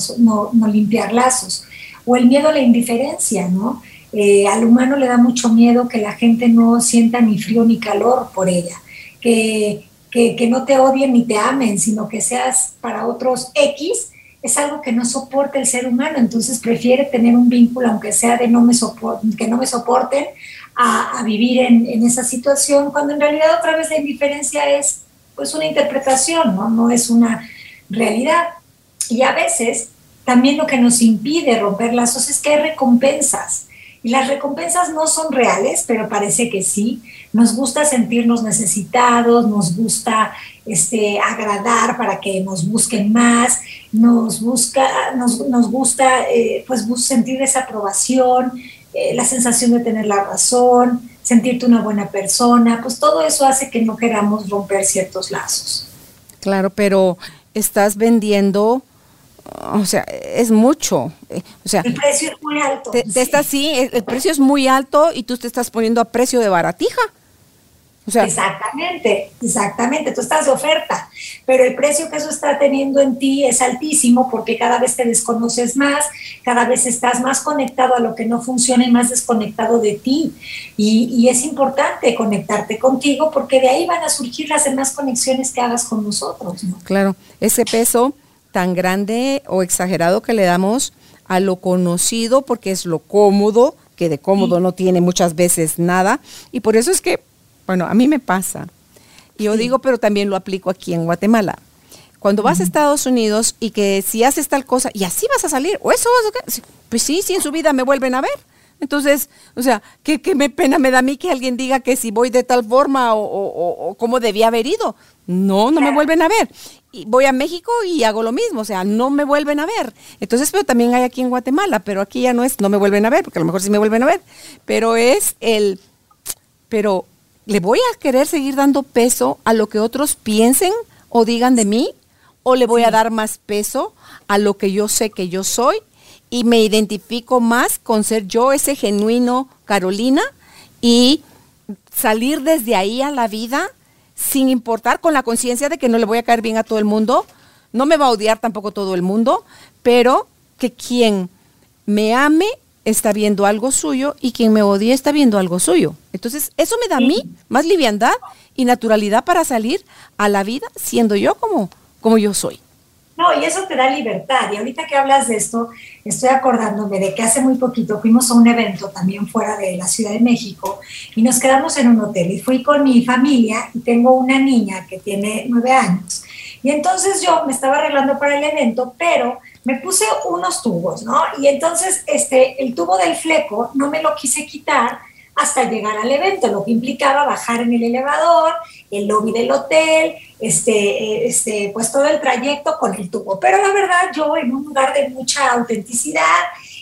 Speaker 3: no, limpiar lazos. O el miedo a la indiferencia, ¿no? Eh, al humano le da mucho miedo que la gente no sienta ni frío ni calor por ella, que, que, que no te odien ni te amen, sino que seas para otros X es algo que no soporta el ser humano, entonces prefiere tener un vínculo, aunque sea de no me que no me soporten, a, vivir en, esa situación, cuando en realidad otra vez la indiferencia es pues una interpretación, ¿no? no es una realidad. Y a veces también lo que nos impide romper lazos es que hay recompensas. Y las recompensas no son reales, pero parece que sí. Nos gusta sentirnos necesitados, nos gusta este, agradar para que nos busquen más, nos, busca, nos, nos gusta eh, pues, sentir esa aprobación, eh, la sensación de tener la razón, sentirte una buena persona, pues todo eso hace que no queramos romper ciertos lazos.
Speaker 2: Claro, pero estás vendiendo o sea, es mucho. Eh, o sea,
Speaker 3: el precio es muy alto.
Speaker 2: Te, sí. el, precio es muy alto y tú te estás poniendo a precio de baratija.
Speaker 3: O sea, exactamente, exactamente. Tú estás de oferta, pero el precio que eso está teniendo en ti es altísimo porque cada vez te desconoces más, cada vez estás más conectado a lo que no funciona y más desconectado de ti. Y, y es importante conectarte contigo porque de ahí van a surgir las demás conexiones que hagas con nosotros. ¿no?
Speaker 2: Claro, ese peso tan grande o exagerado que le damos a lo conocido porque es lo cómodo, que de cómodo no tiene muchas veces nada. Y por eso es que, bueno, a mí me pasa. Y yo digo, pero también lo aplico aquí en Guatemala. Cuando vas a Estados Unidos y que si haces tal cosa y así vas a salir, o eso vas a... Pues sí, sí, en su vida me vuelven a ver. Entonces, o sea, ¿qué, qué me pena me da a mí que alguien diga que si voy de tal forma o, o, o cómo debía haber ido. No, no me vuelven a ver voy a México y hago lo mismo, o sea, no me vuelven a ver. Entonces, pero también hay aquí en Guatemala, pero aquí ya no es, no me vuelven a ver, porque a lo mejor sí me vuelven a ver, pero es el, pero ¿le voy a querer seguir dando peso a lo que otros piensen o digan de mí? ¿O le voy a dar más peso a lo que yo sé que yo soy? Y me identifico más con ser yo ese genuino Carolina y salir desde ahí a la vida sin importar, con la conciencia de que no le voy a caer bien a todo el mundo, no me va a odiar tampoco todo el mundo, pero que quien me ame está viendo algo suyo y quien me odie está viendo algo suyo. Entonces, eso me da a mí más liviandad y naturalidad para salir a la vida siendo yo como, como yo soy.
Speaker 3: No, y eso te da libertad. Y ahorita que hablas de esto, estoy acordándome de que hace muy poquito fuimos a un evento también fuera de la Ciudad de México y nos quedamos en un hotel. Y fui con mi familia y tengo una niña que tiene nueve años. Y entonces yo me estaba arreglando para el evento, pero me puse unos tubos, ¿no? Y entonces este, el tubo del fleco no me lo quise quitar hasta llegar al evento, lo que implicaba bajar en el elevador, el lobby del hotel, este, este, pues todo el trayecto con el tubo. Pero la verdad, yo en un lugar de mucha autenticidad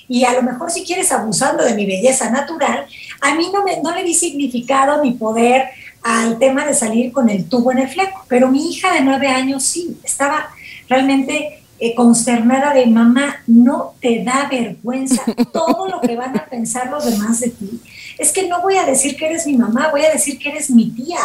Speaker 3: y a lo mejor si quieres abusando de mi belleza natural, a mí no, me, no le di significado ni poder al tema de salir con el tubo en el fleco, pero mi hija de nueve años sí, estaba realmente eh, consternada de mamá, no te da vergüenza todo lo que van a pensar los demás de ti. Es que no voy a decir que eres mi mamá, voy a decir que eres mi tía,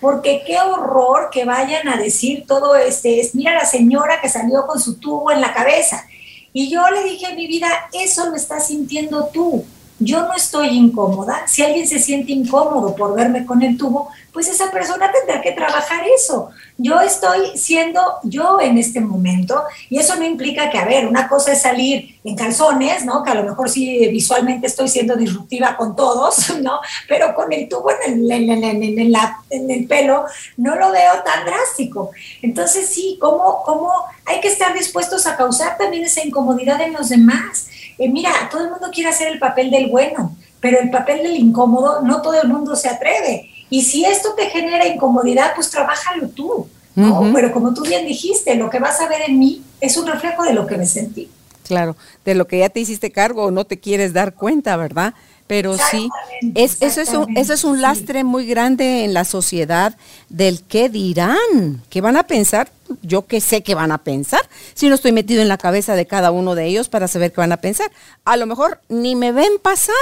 Speaker 3: porque qué horror que vayan a decir todo este, es, mira la señora que salió con su tubo en la cabeza. Y yo le dije a mi vida, eso lo estás sintiendo tú, yo no estoy incómoda. Si alguien se siente incómodo por verme con el tubo, pues esa persona tendrá que trabajar eso. Yo estoy siendo yo en este momento y eso no implica que, a ver, una cosa es salir en calzones, ¿no? Que a lo mejor sí visualmente estoy siendo disruptiva con todos, ¿no? Pero con el tubo en el, en, el pelo no lo veo tan drástico. Entonces sí, ¿cómo, ¿cómo hay que estar dispuestos a causar también esa incomodidad en los demás? Eh, mira, todo el mundo quiere hacer el papel del bueno, pero el papel del incómodo no todo el mundo se atreve. Y si esto te genera incomodidad, pues trabájalo tú. ¿no? Pero como tú bien dijiste, lo que vas a ver en mí es un reflejo de lo que me sentí.
Speaker 2: Claro, de lo que ya te hiciste cargo o no te quieres dar cuenta, ¿verdad? Pero sí, es, eso, es un, eso es un lastre muy grande en la sociedad del qué dirán, qué van a pensar. Yo que sé qué van a pensar, si no estoy metido en la cabeza de cada uno de ellos para saber qué van a pensar. A lo mejor ni me ven pasar,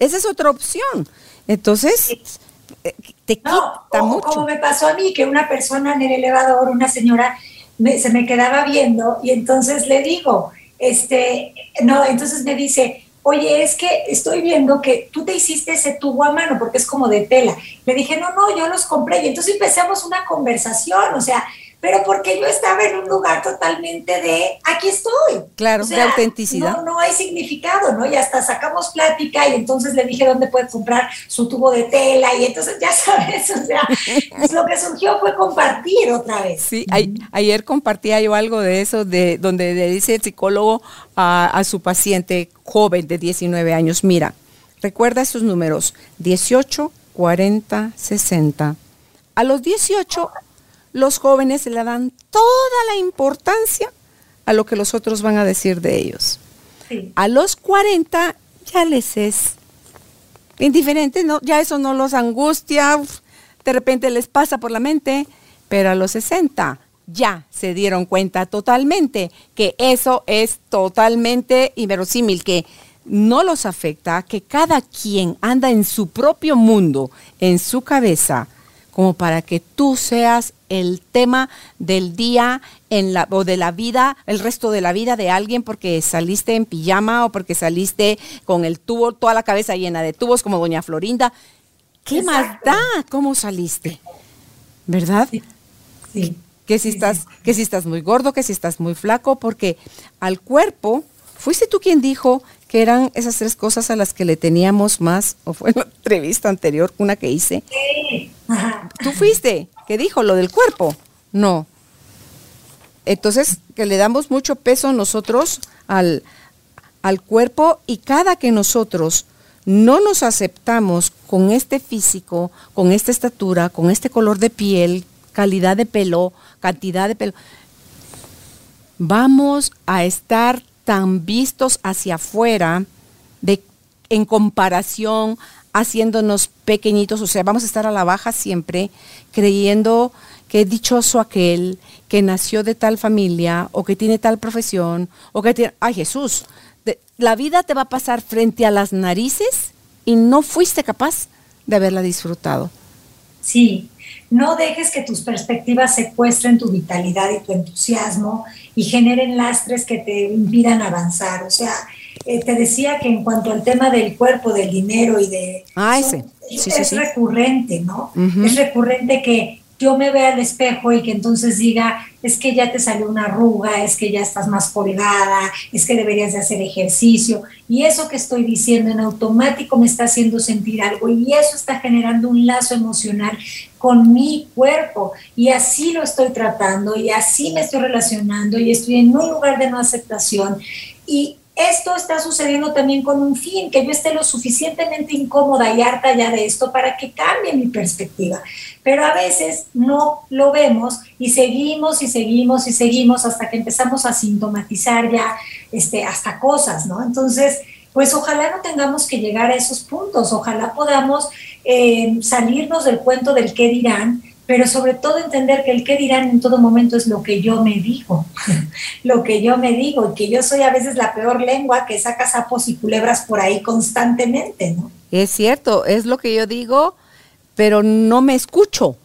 Speaker 2: esa es otra opción. Entonces,
Speaker 3: te quita mucho. Como me pasó a mí, que una persona en el elevador, una señora, se me quedaba viendo y entonces le digo, este, no, entonces me dice, oye, es que estoy viendo que tú te hiciste ese tubo a mano porque es como de tela. Le dije, no, no, yo los compré y entonces empezamos una conversación, o sea, pero porque yo estaba en un lugar totalmente de aquí estoy.
Speaker 2: Claro, de autenticidad.
Speaker 3: No, no hay significado, ¿no? Y hasta sacamos plática y entonces le dije dónde puede comprar su tubo de tela y entonces ya sabes, o sea, pues lo que surgió fue compartir otra vez.
Speaker 2: Sí, ayer compartía yo algo de eso, de donde le dice el psicólogo a, a su paciente joven de 19 años, mira, recuerda estos números, 18, 40, 60. A los 18 los jóvenes le dan toda la importancia a lo que los otros van a decir de ellos. A los 40 ya les es indiferente, ¿no? ya eso no los angustia, de repente les pasa por la mente, pero a los 60 ya se dieron cuenta totalmente que eso es totalmente inverosímil, que no los afecta, que cada quien anda en su propio mundo, en su cabeza, como para que tú seas el tema del día en la, o de la vida, el resto de la vida de alguien porque saliste en pijama o porque saliste con el tubo, toda la cabeza llena de tubos como doña Florinda. ¿Qué más da cómo saliste? ¿Verdad?
Speaker 3: Sí.
Speaker 2: Que si estás, que si estás muy gordo, que si estás muy flaco, porque al cuerpo, fuiste tú quien dijo que eran esas tres cosas a las que le teníamos más, o fue en la entrevista anterior, una que hice. Sí. Tú fuiste, que dijo lo del cuerpo. No. Entonces, que le damos mucho peso nosotros al, al cuerpo y cada que nosotros no nos aceptamos con este físico, con esta estatura, con este color de piel, calidad de pelo, cantidad de pelo, vamos a estar tan vistos hacia afuera de, en comparación haciéndonos pequeñitos, o sea, vamos a estar a la baja siempre, creyendo que es dichoso aquel que nació de tal familia o que tiene tal profesión o que tiene, ay Jesús, la vida te va a pasar frente a las narices y no fuiste capaz de haberla disfrutado.
Speaker 3: Sí, no dejes que tus perspectivas secuestren tu vitalidad y tu entusiasmo y generen lastres que te impidan avanzar. O sea, eh, te decía que en cuanto al tema del cuerpo, del dinero y de...
Speaker 2: Ah, ese.
Speaker 3: es recurrente, ¿no? Es recurrente que yo me vea al espejo y que entonces diga, es que ya te salió una arruga, es que ya estás más colgada, es que deberías de hacer ejercicio. Y eso que estoy diciendo en automático me está haciendo sentir algo y eso está generando un lazo emocional con mi cuerpo. Y así lo estoy tratando y así me estoy relacionando y estoy en un lugar de no aceptación. Y esto está sucediendo también con un fin, que yo esté lo suficientemente incómoda y harta ya de esto para que cambie mi perspectiva. Pero a veces no lo vemos y seguimos y seguimos y seguimos hasta que empezamos a sintomatizar ya este, hasta cosas, ¿no? Entonces, pues ojalá no tengamos que llegar a esos puntos, ojalá podamos eh, salirnos del cuento del qué dirán pero sobre todo entender que el qué dirán en todo momento es lo que yo me digo, lo que yo me digo, y que yo soy a veces la peor lengua que saca sapos y culebras por ahí constantemente, ¿no?
Speaker 2: Es cierto, es lo que yo digo, pero no me escucho.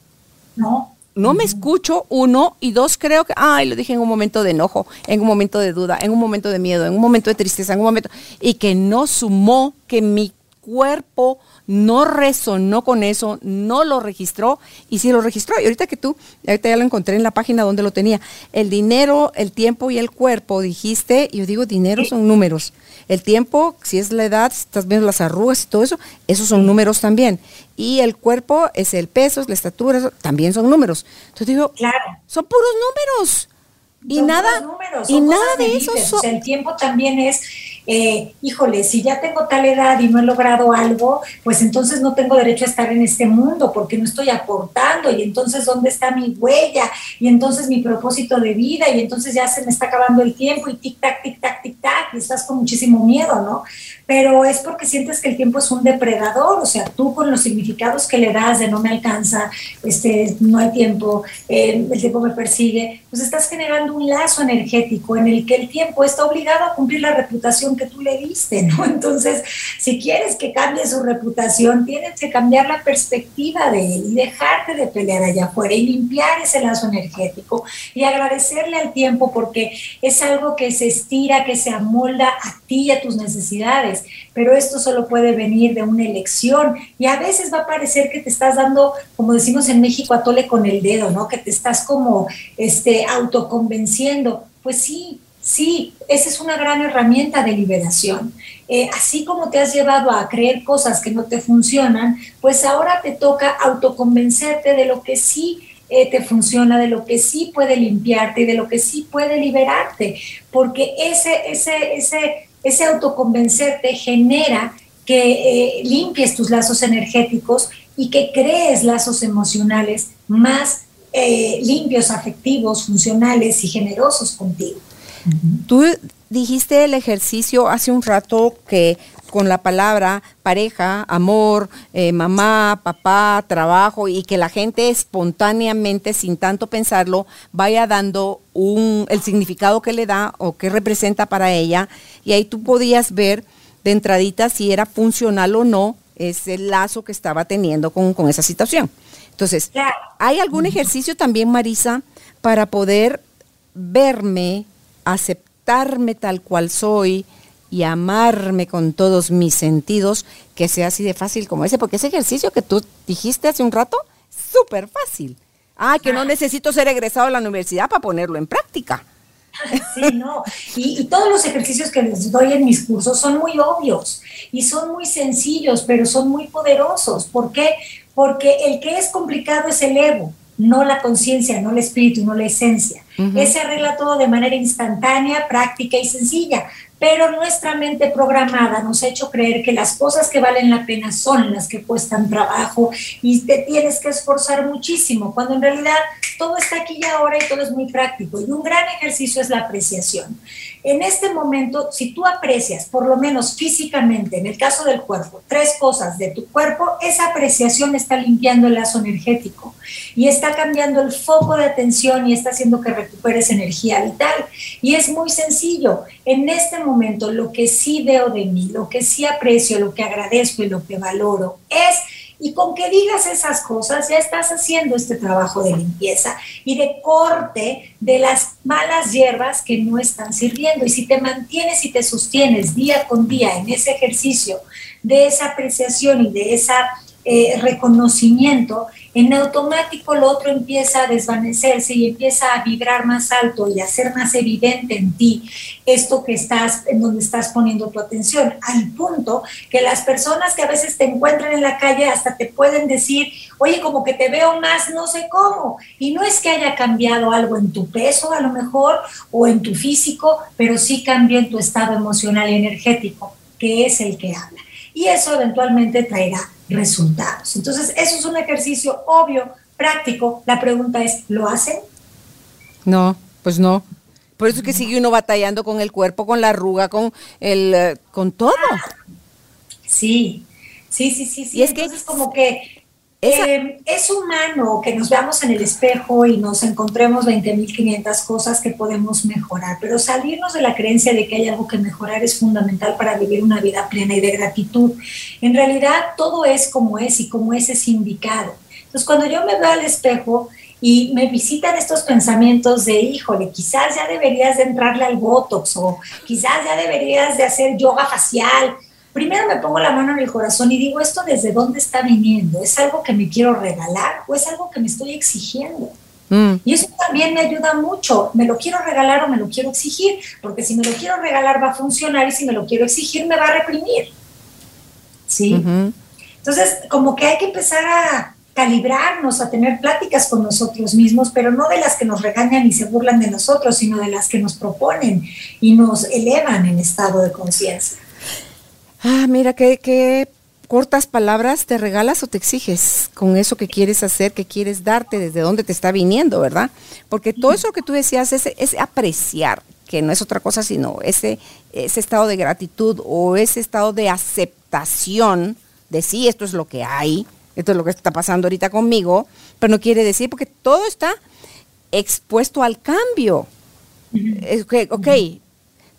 Speaker 3: No.
Speaker 2: no me escucho, uno, y dos, creo que, ay, lo dije en un momento de enojo, en un momento de duda, en un momento de miedo, en un momento de tristeza, en un momento, y que no sumó, que mi cuerpo no resonó con eso, no lo registró y sí lo registró. Y ahorita que tú, ahorita ya lo encontré en la página donde lo tenía, el dinero, el tiempo y el cuerpo, dijiste, y yo digo, dinero son números. El tiempo, si es la edad, si estás viendo las arrugas y todo eso, esos son números también. Y el cuerpo es el peso, es la estatura, también son números. Entonces digo, claro. son puros números. Y nada,
Speaker 3: números, y nada de eso. el tiempo también es eh, híjole, si ya tengo tal edad y no he logrado algo, pues entonces no tengo derecho a estar en este mundo porque no estoy aportando y entonces dónde está mi huella y entonces mi propósito de vida y entonces ya se me está acabando el tiempo y tic tac tic tac tic tac y estás con muchísimo miedo, ¿no? Pero es porque sientes que el tiempo es un depredador, o sea, tú con los significados que le das de no me alcanza, este, no hay tiempo, eh, el tiempo me persigue, pues estás generando un lazo energético en el que el tiempo está obligado a cumplir la reputación que tú le diste, ¿no? Entonces, si quieres que cambie su reputación, tienes que cambiar la perspectiva de él y dejarte de pelear allá afuera y limpiar ese lazo energético y agradecerle al tiempo porque es algo que se estira, que se amolda a ti y a tus necesidades, pero esto solo puede venir de una elección y a veces va a parecer que te estás dando, como decimos en México, a tole con el dedo, ¿no? Que te estás como este autoconvenciendo. Pues sí, Sí, esa es una gran herramienta de liberación. Eh, así como te has llevado a creer cosas que no te funcionan, pues ahora te toca autoconvencerte de lo que sí eh, te funciona, de lo que sí puede limpiarte y de lo que sí puede liberarte, porque ese, ese, ese, ese autoconvencerte genera que eh, limpies tus lazos energéticos y que crees lazos emocionales más limpios, afectivos, funcionales y generosos contigo.
Speaker 2: Tú dijiste el ejercicio hace un rato que con la palabra pareja, amor, eh, mamá, papá, trabajo y que la gente espontáneamente, sin tanto pensarlo, vaya dando un, el significado que le da o que representa para ella. Y ahí tú podías ver de entradita si era funcional o no ese lazo que estaba teniendo con, con esa situación. Entonces, ¿hay algún ejercicio también, Marisa, para poder verme aceptarme tal cual soy y amarme con todos mis sentidos, que sea así de fácil como ese, porque ese ejercicio que tú dijiste hace un rato, súper fácil. Ah, que no ah. necesito ser egresado a la universidad para ponerlo en práctica.
Speaker 3: Sí, no. Y, y, todos los ejercicios que les doy en mis cursos son muy obvios y son muy sencillos, pero son muy poderosos. ¿Por qué? Porque el que es complicado es el ego no la conciencia, no el espíritu, no la esencia. Ese arregla todo de manera instantánea, práctica y sencilla pero nuestra mente programada nos ha hecho creer que las cosas que valen la pena son las que cuestan trabajo y te tienes que esforzar muchísimo, cuando en realidad todo está aquí y ahora y todo es muy práctico. Y un gran ejercicio es la apreciación. En este momento, si tú aprecias, por lo menos físicamente, en el caso del cuerpo, tres cosas de tu cuerpo, esa apreciación está limpiando el lazo energético y está cambiando el foco de atención y está haciendo que recuperes energía vital. Y es muy sencillo. En este momento lo que sí veo de mí, lo que sí aprecio, lo que agradezco y lo que valoro es, y con que digas esas cosas ya estás haciendo este trabajo de limpieza y de corte de las malas hierbas que no están sirviendo. Y si te mantienes y te sostienes día con día en ese ejercicio de esa apreciación y de ese eh, reconocimiento, en automático lo otro empieza a desvanecerse y empieza a vibrar más alto y a ser más evidente en ti esto que estás, en donde estás poniendo tu atención, al punto que las personas que a veces te encuentran en la calle hasta te pueden decir, oye, como que te veo más, no sé cómo. Y no es que haya cambiado algo en tu peso a lo mejor o en tu físico, pero sí cambió en tu estado emocional y energético, que es el que habla. Y eso eventualmente traerá resultados. Entonces, eso es un ejercicio obvio, práctico. La pregunta es, ¿lo hacen?
Speaker 2: No, pues no. Por eso es que sigue uno batallando con el cuerpo, con la arruga, con el, eh, con todo.
Speaker 3: Sí, sí, sí, sí, sí. Y es que es como que eh, es humano que nos veamos en el espejo y nos encontremos 20.500 cosas que podemos mejorar, pero salirnos de la creencia de que hay algo que mejorar es fundamental para vivir una vida plena y de gratitud. En realidad todo es como es y como es es indicado. Entonces cuando yo me veo al espejo y me visitan estos pensamientos de, híjole, quizás ya deberías de entrarle al Botox o quizás ya deberías de hacer yoga facial. Primero me pongo la mano en el corazón y digo, ¿esto desde dónde está viniendo? ¿Es algo que me quiero regalar o es algo que me estoy exigiendo? Mm. Y eso también me ayuda mucho. ¿Me lo quiero regalar o me lo quiero exigir? Porque si me lo quiero regalar va a funcionar y si me lo quiero exigir me va a reprimir. ¿Sí? Entonces, como que hay que empezar a calibrarnos, a tener pláticas con nosotros mismos, pero no de las que nos regañan y se burlan de nosotros, sino de las que nos proponen y nos elevan en estado de conciencia.
Speaker 2: Ah, mira, qué, qué cortas palabras te regalas o te exiges con eso que quieres hacer, que quieres darte, desde dónde te está viniendo, ¿verdad? Porque todo eso que tú decías es, es apreciar, que no es otra cosa sino ese, ese estado de gratitud o ese estado de aceptación de sí, esto es lo que hay, esto es lo que está pasando ahorita conmigo, pero no quiere decir porque todo está expuesto al cambio. ok,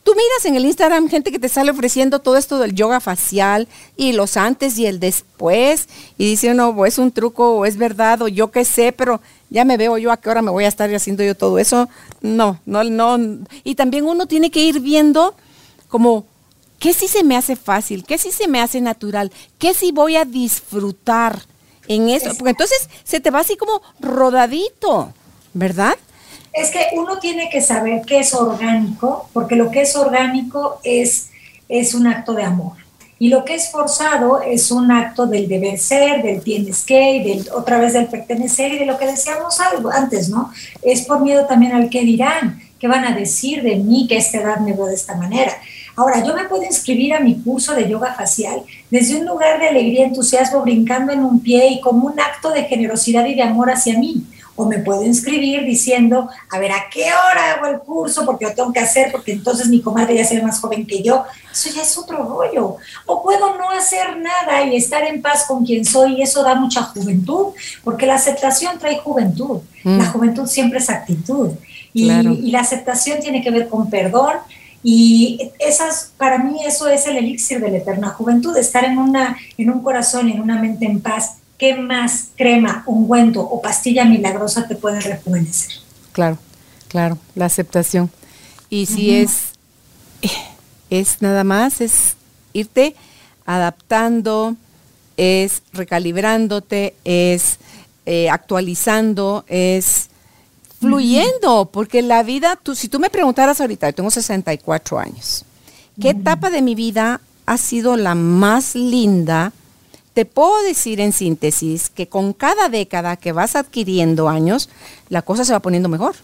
Speaker 2: Tú miras en el Instagram gente que te sale ofreciendo todo esto del yoga facial y los antes y el después y dice no, es un truco o es verdad o yo qué sé, pero ya me veo yo a qué hora me voy a estar haciendo yo todo eso. No, no, no. Y también uno tiene que ir viendo como qué sí se me hace fácil, qué sí se me hace natural, qué sí voy a disfrutar en eso. Porque entonces se te va así como rodadito, ¿verdad?
Speaker 3: Es que uno tiene que saber qué es orgánico, porque lo que es orgánico es, es un acto de amor. Y lo que es forzado es un acto del deber ser, del tienes que, del, otra vez del pertenecer y de lo que decíamos antes, ¿no? Es por miedo también al que dirán, qué van a decir de mí que a esta edad me veo de esta manera. Ahora, yo me puedo inscribir a mi curso de yoga facial desde un lugar de alegría, entusiasmo, brincando en un pie y como un acto de generosidad y de amor hacia mí o me puedo inscribir diciendo, a ver, ¿a qué hora hago el curso? Porque lo tengo que hacer, porque entonces mi comadre ya se más joven que yo. Eso ya es otro rollo. O puedo no hacer nada y estar en paz con quien soy y eso da mucha juventud, porque la aceptación trae juventud. La mm. juventud siempre es actitud. Y, y la aceptación tiene que ver con perdón, y esas, para mí eso es el elixir de la eterna juventud, estar en, una, en un corazón y en una mente en paz ¿qué más crema, ungüento o pastilla milagrosa te puede rejuvenecer?
Speaker 2: Claro, claro, la aceptación. Y si es, es nada más, es irte adaptando, es recalibrándote, es eh, actualizando, es fluyendo, porque la vida, tú, si tú me preguntaras ahorita, yo tengo 64 años, ¿qué etapa de mi vida ha sido la más linda? Te puedo decir en síntesis que con cada década que vas adquiriendo años, la cosa se va poniendo mejor.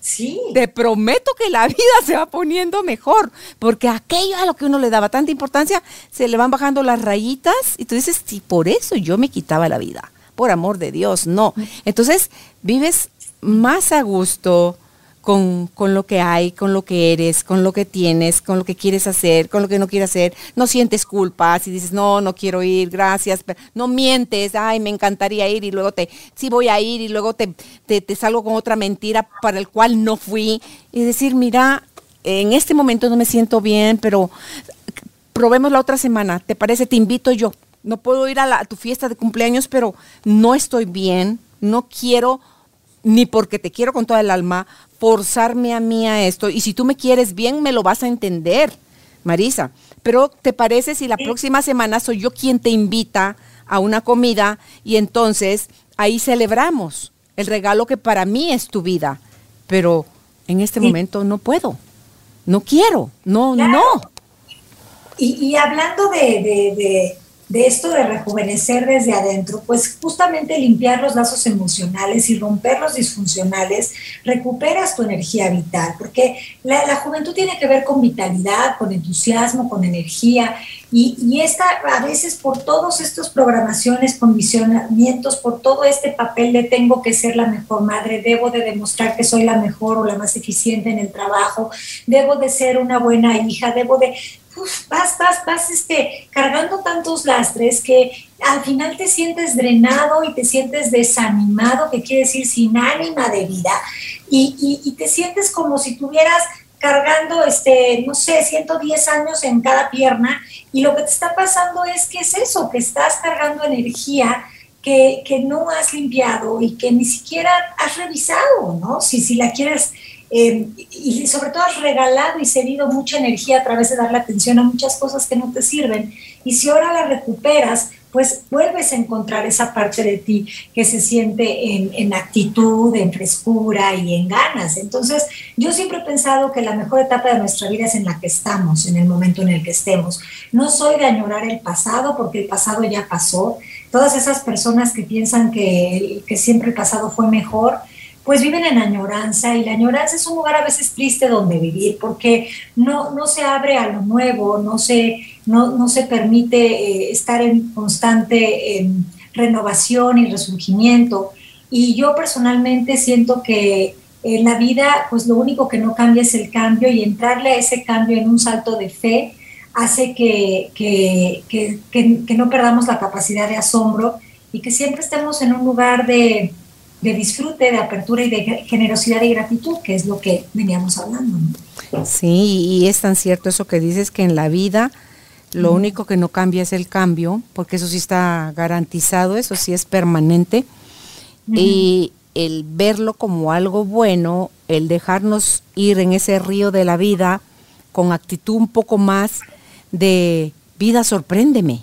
Speaker 3: Sí.
Speaker 2: Te prometo que la vida se va poniendo mejor, porque aquello a lo que uno le daba tanta importancia, se le van bajando las rayitas y tú dices, sí, por eso yo me quitaba la vida, por amor de Dios, no. Entonces, vives más a gusto, con, lo que hay, con lo que eres, con lo que tienes, con lo que quieres hacer, con lo que no quieres hacer. No sientes culpa si dices, no, no quiero ir, gracias. Pero no mientes, ay, me encantaría ir y luego te, sí voy a ir y luego te, te, salgo con otra mentira para el cual no fui. Y decir, mira, en este momento no me siento bien, pero probemos la otra semana. ¿Te parece? Te invito yo. No puedo ir a, a tu fiesta de cumpleaños, pero no estoy bien. No quiero ni porque te quiero con toda el alma, forzarme a mí a esto. Y si tú me quieres bien, me lo vas a entender, Marisa. Pero ¿te parece si la próxima semana soy yo quien te invita a una comida y entonces ahí celebramos el regalo que para mí es tu vida? Pero en este momento no puedo, no quiero, no, no.
Speaker 3: Y, hablando de de esto de rejuvenecer desde adentro, pues justamente limpiar los lazos emocionales y romper los disfuncionales, recuperas tu energía vital, porque la, juventud tiene que ver con vitalidad, con entusiasmo, con energía, y, esta a veces por todos estos programaciones, condicionamientos, por todo este papel de tengo que ser la mejor madre, debo de demostrar que soy la mejor o la más eficiente en el trabajo, debo de ser una buena hija, debo de vas, vas, vas este, cargando tantos lastres que al final te sientes drenado y te sientes desanimado, que quiere decir sin ánima de vida, y, y, te sientes como si tuvieras cargando, este, no sé, 110 años en cada pierna, y lo que te está pasando es que es eso, que estás cargando energía que, que, no has limpiado y que ni siquiera has revisado, ¿no? Si, si la quieres, eh, y sobre todo has regalado y cedido mucha energía a través de darle atención a muchas cosas que no te sirven. Y si ahora la recuperas, pues vuelves a encontrar esa parte de ti que se siente en, actitud, en frescura y en ganas. Entonces, yo siempre he pensado que la mejor etapa de nuestra vida es en la que estamos, en el momento en el que estemos. No soy de añorar el pasado porque el pasado ya pasó. Todas esas personas que piensan que, que siempre el pasado fue mejor, pues viven en añoranza y la añoranza es un lugar a veces triste donde vivir porque no, no se abre a lo nuevo, no se, no, se permite eh, estar en constante renovación y resurgimiento. Y yo personalmente siento que en la vida, pues lo único que no cambia es el cambio y entrarle a ese cambio en un salto de fe hace que, que, que no perdamos la capacidad de asombro y que siempre estemos en un lugar de, de disfrute, de apertura y de generosidad y gratitud, que es lo que veníamos hablando.
Speaker 2: Sí, y es tan cierto eso que dices que en la vida lo único que no cambia es el cambio, porque eso sí está garantizado, eso sí es permanente. Y el verlo como algo bueno, el dejarnos ir en ese río de la vida con actitud un poco más de vida sorpréndeme,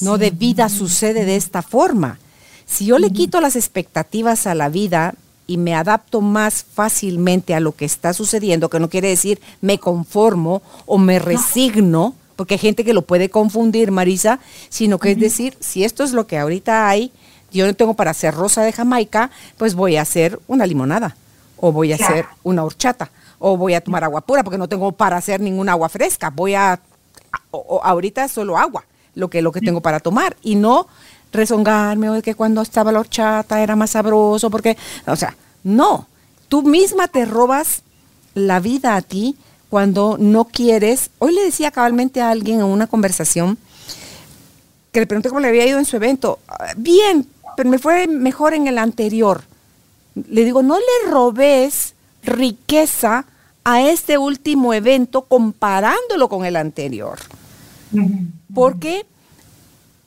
Speaker 2: no de vida sucede de esta forma si yo le quito las expectativas a la vida y me adapto más fácilmente a lo que está sucediendo, que no quiere decir me conformo o me resigno, porque hay gente que lo puede confundir, Marisa, sino que es decir, si esto es lo que ahorita hay, yo no tengo para hacer rosa de Jamaica, pues voy a hacer una limonada o voy a hacer una horchata o voy a tomar agua pura porque no tengo para hacer ninguna agua fresca, voy a ahorita solo agua, lo que lo que tengo para tomar y no rezongarme o de que cuando estaba la horchata era más sabroso, porque, o sea, no, tú misma te robas la vida a ti cuando no quieres. Hoy le decía cabalmente a alguien en una conversación que le pregunté cómo le había ido en su evento. Bien, pero me fue mejor en el anterior. Le digo, no le robes riqueza a este último evento comparándolo con el anterior. Porque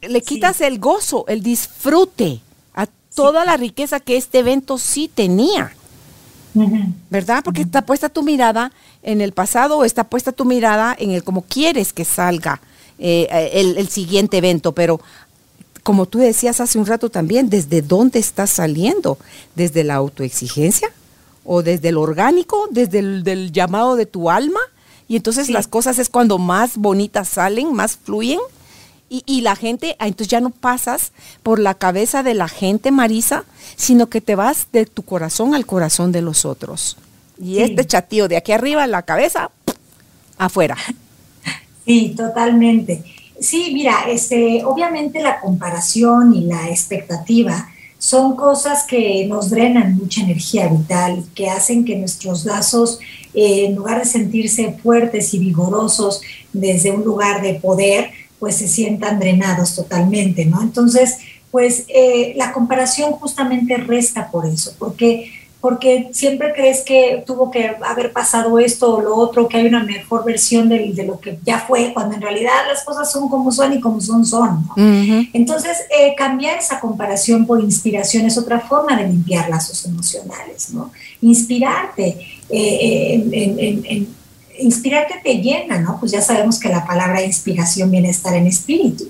Speaker 2: le quitas el gozo, el disfrute a toda la riqueza que este evento sí tenía. ¿Verdad? Porque está puesta tu mirada en el pasado o está puesta tu mirada en el cómo quieres que salga eh, el, el, siguiente evento, pero como tú decías hace un rato también, ¿desde dónde estás saliendo? ¿Desde la autoexigencia? ¿O desde el orgánico? ¿Desde el del llamado de tu alma? Y entonces las cosas es cuando más bonitas salen, más fluyen. Y, la gente, ah, entonces ya no pasas por la cabeza de la gente, Marisa, sino que te vas de tu corazón al corazón de los otros. Y este chatío de aquí arriba, la cabeza, afuera.
Speaker 3: Sí, totalmente. Sí, mira, este, obviamente la comparación y la expectativa son cosas que nos drenan mucha energía vital, que hacen que nuestros lazos, eh, en lugar de sentirse fuertes y vigorosos desde un lugar de poder, pues se sientan drenados totalmente, ¿no? Entonces, pues eh, la comparación justamente resta por eso, porque, porque siempre crees que tuvo que haber pasado esto o lo otro, que hay una mejor versión de, de lo que ya fue, cuando en realidad las cosas son como son y como son son. ¿no? Entonces, eh, cambiar esa comparación por inspiración es otra forma de limpiar lazos emocionales, ¿no? Inspirarte eh, en, en inspirarte te llena, ¿no? Pues ya sabemos que la palabra inspiración viene a estar en espíritu.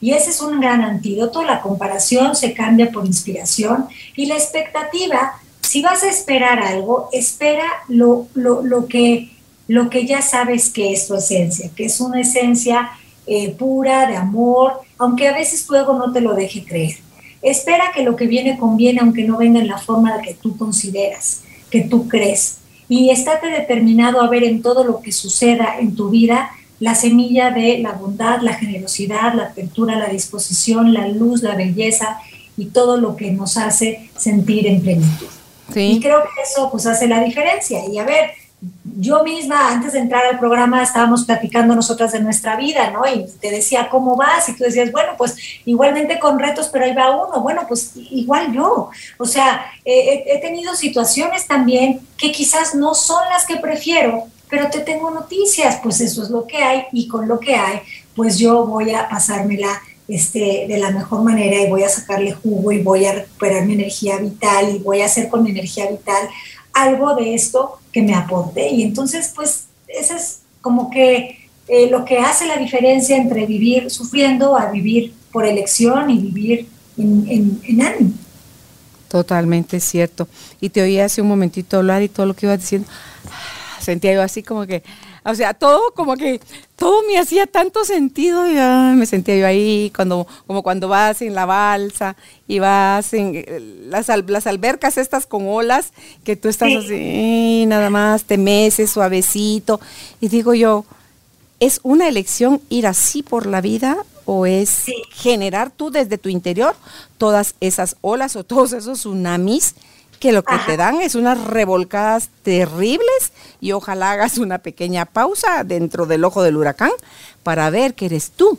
Speaker 3: Y ese es un gran antídoto, la comparación se cambia por inspiración y la expectativa, si vas a esperar algo, espera lo, lo, que, lo que ya sabes que es tu esencia, que es una esencia eh, pura, de amor, aunque a veces luego no te lo deje creer. Espera que lo que viene conviene, aunque no venga en la forma que tú consideras, que tú crees y estate determinado a ver en todo lo que suceda en tu vida la semilla de la bondad, la generosidad, la apertura, la disposición, la luz, la belleza y todo lo que nos hace sentir en plenitud. Y creo que eso pues hace la diferencia. Y a ver, yo misma, antes de entrar al programa, estábamos platicando nosotras de nuestra vida, ¿no? Y te decía, ¿cómo vas? Y tú decías, bueno, pues igualmente con retos, pero ahí va uno. Bueno, pues igual yo. O sea, he tenido situaciones también que quizás no son las que prefiero, pero te tengo noticias, pues eso es lo que hay y con lo que hay, pues yo voy a pasármela este, de la mejor manera y voy a sacarle jugo y voy a recuperar mi energía vital y voy a hacer con mi energía vital algo de esto que me aporte. Y entonces, pues, eso es como que eh, lo que hace la diferencia entre vivir sufriendo a vivir por elección y vivir en, en, ánimo.
Speaker 2: Totalmente cierto. Y te oí hace un momentito hablar y todo lo que ibas diciendo, sentía yo así como que, o sea, todo como que, todo me hacía tanto sentido y me sentía yo ahí, cuando, como cuando vas en la balsa y vas en eh, las, las albercas estas con olas, que tú estás así, nada más, te meces suavecito. Y digo yo, ¿es una elección ir así por la vida o es generar tú desde tu interior todas esas olas o todos esos tsunamis que lo que te dan es unas revolcadas terribles y ojalá hagas una pequeña pausa dentro del ojo del huracán para ver que eres tú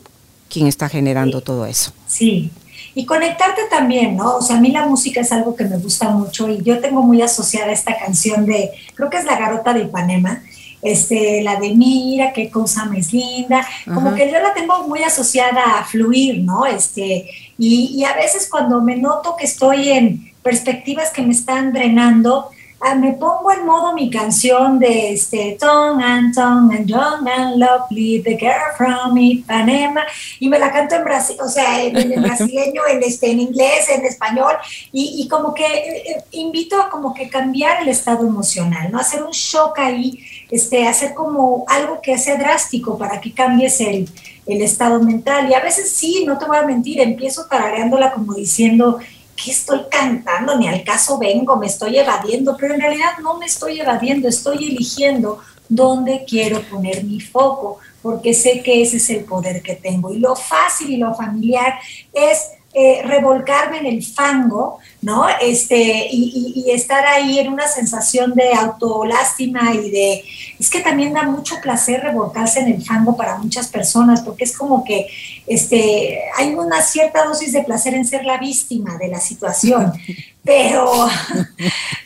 Speaker 2: quien está generando todo eso.
Speaker 3: Sí, y conectarte también, ¿no? O sea, a mí la música es algo que me gusta mucho y yo tengo muy asociada esta canción de, creo que es La Garota de Ipanema, este, la de mira, qué cosa más linda, como que yo la tengo muy asociada a fluir, ¿no? Este, y, y, a veces cuando me noto que estoy en perspectivas que me están drenando, ah, me pongo en modo mi canción de este Tongue and Tongue and Young and Lovely, The Girl from Ipanema, y me la canto en Brasil, o sea, en, brasileño, en, este, en inglés, en español, y, y como que eh, invito a como que cambiar el estado emocional, ¿no? Hacer un shock ahí, este, hacer como algo que sea drástico para que cambies el, el estado mental. Y a veces sí, no te voy a mentir, empiezo tarareándola como diciendo, ¿qué estoy cantando? Ni al caso vengo, me estoy evadiendo, pero en realidad no me estoy evadiendo, estoy eligiendo dónde quiero poner mi foco, porque sé que ese es el poder que tengo. Y lo fácil y lo familiar es eh, revolcarme en el fango, ¿no? Este, y, estar ahí en una sensación de autolástima y de... Es que también da mucho placer revolcarse en el fango para muchas personas, porque es como que este, hay una cierta dosis de placer en ser la víctima de la situación, pero,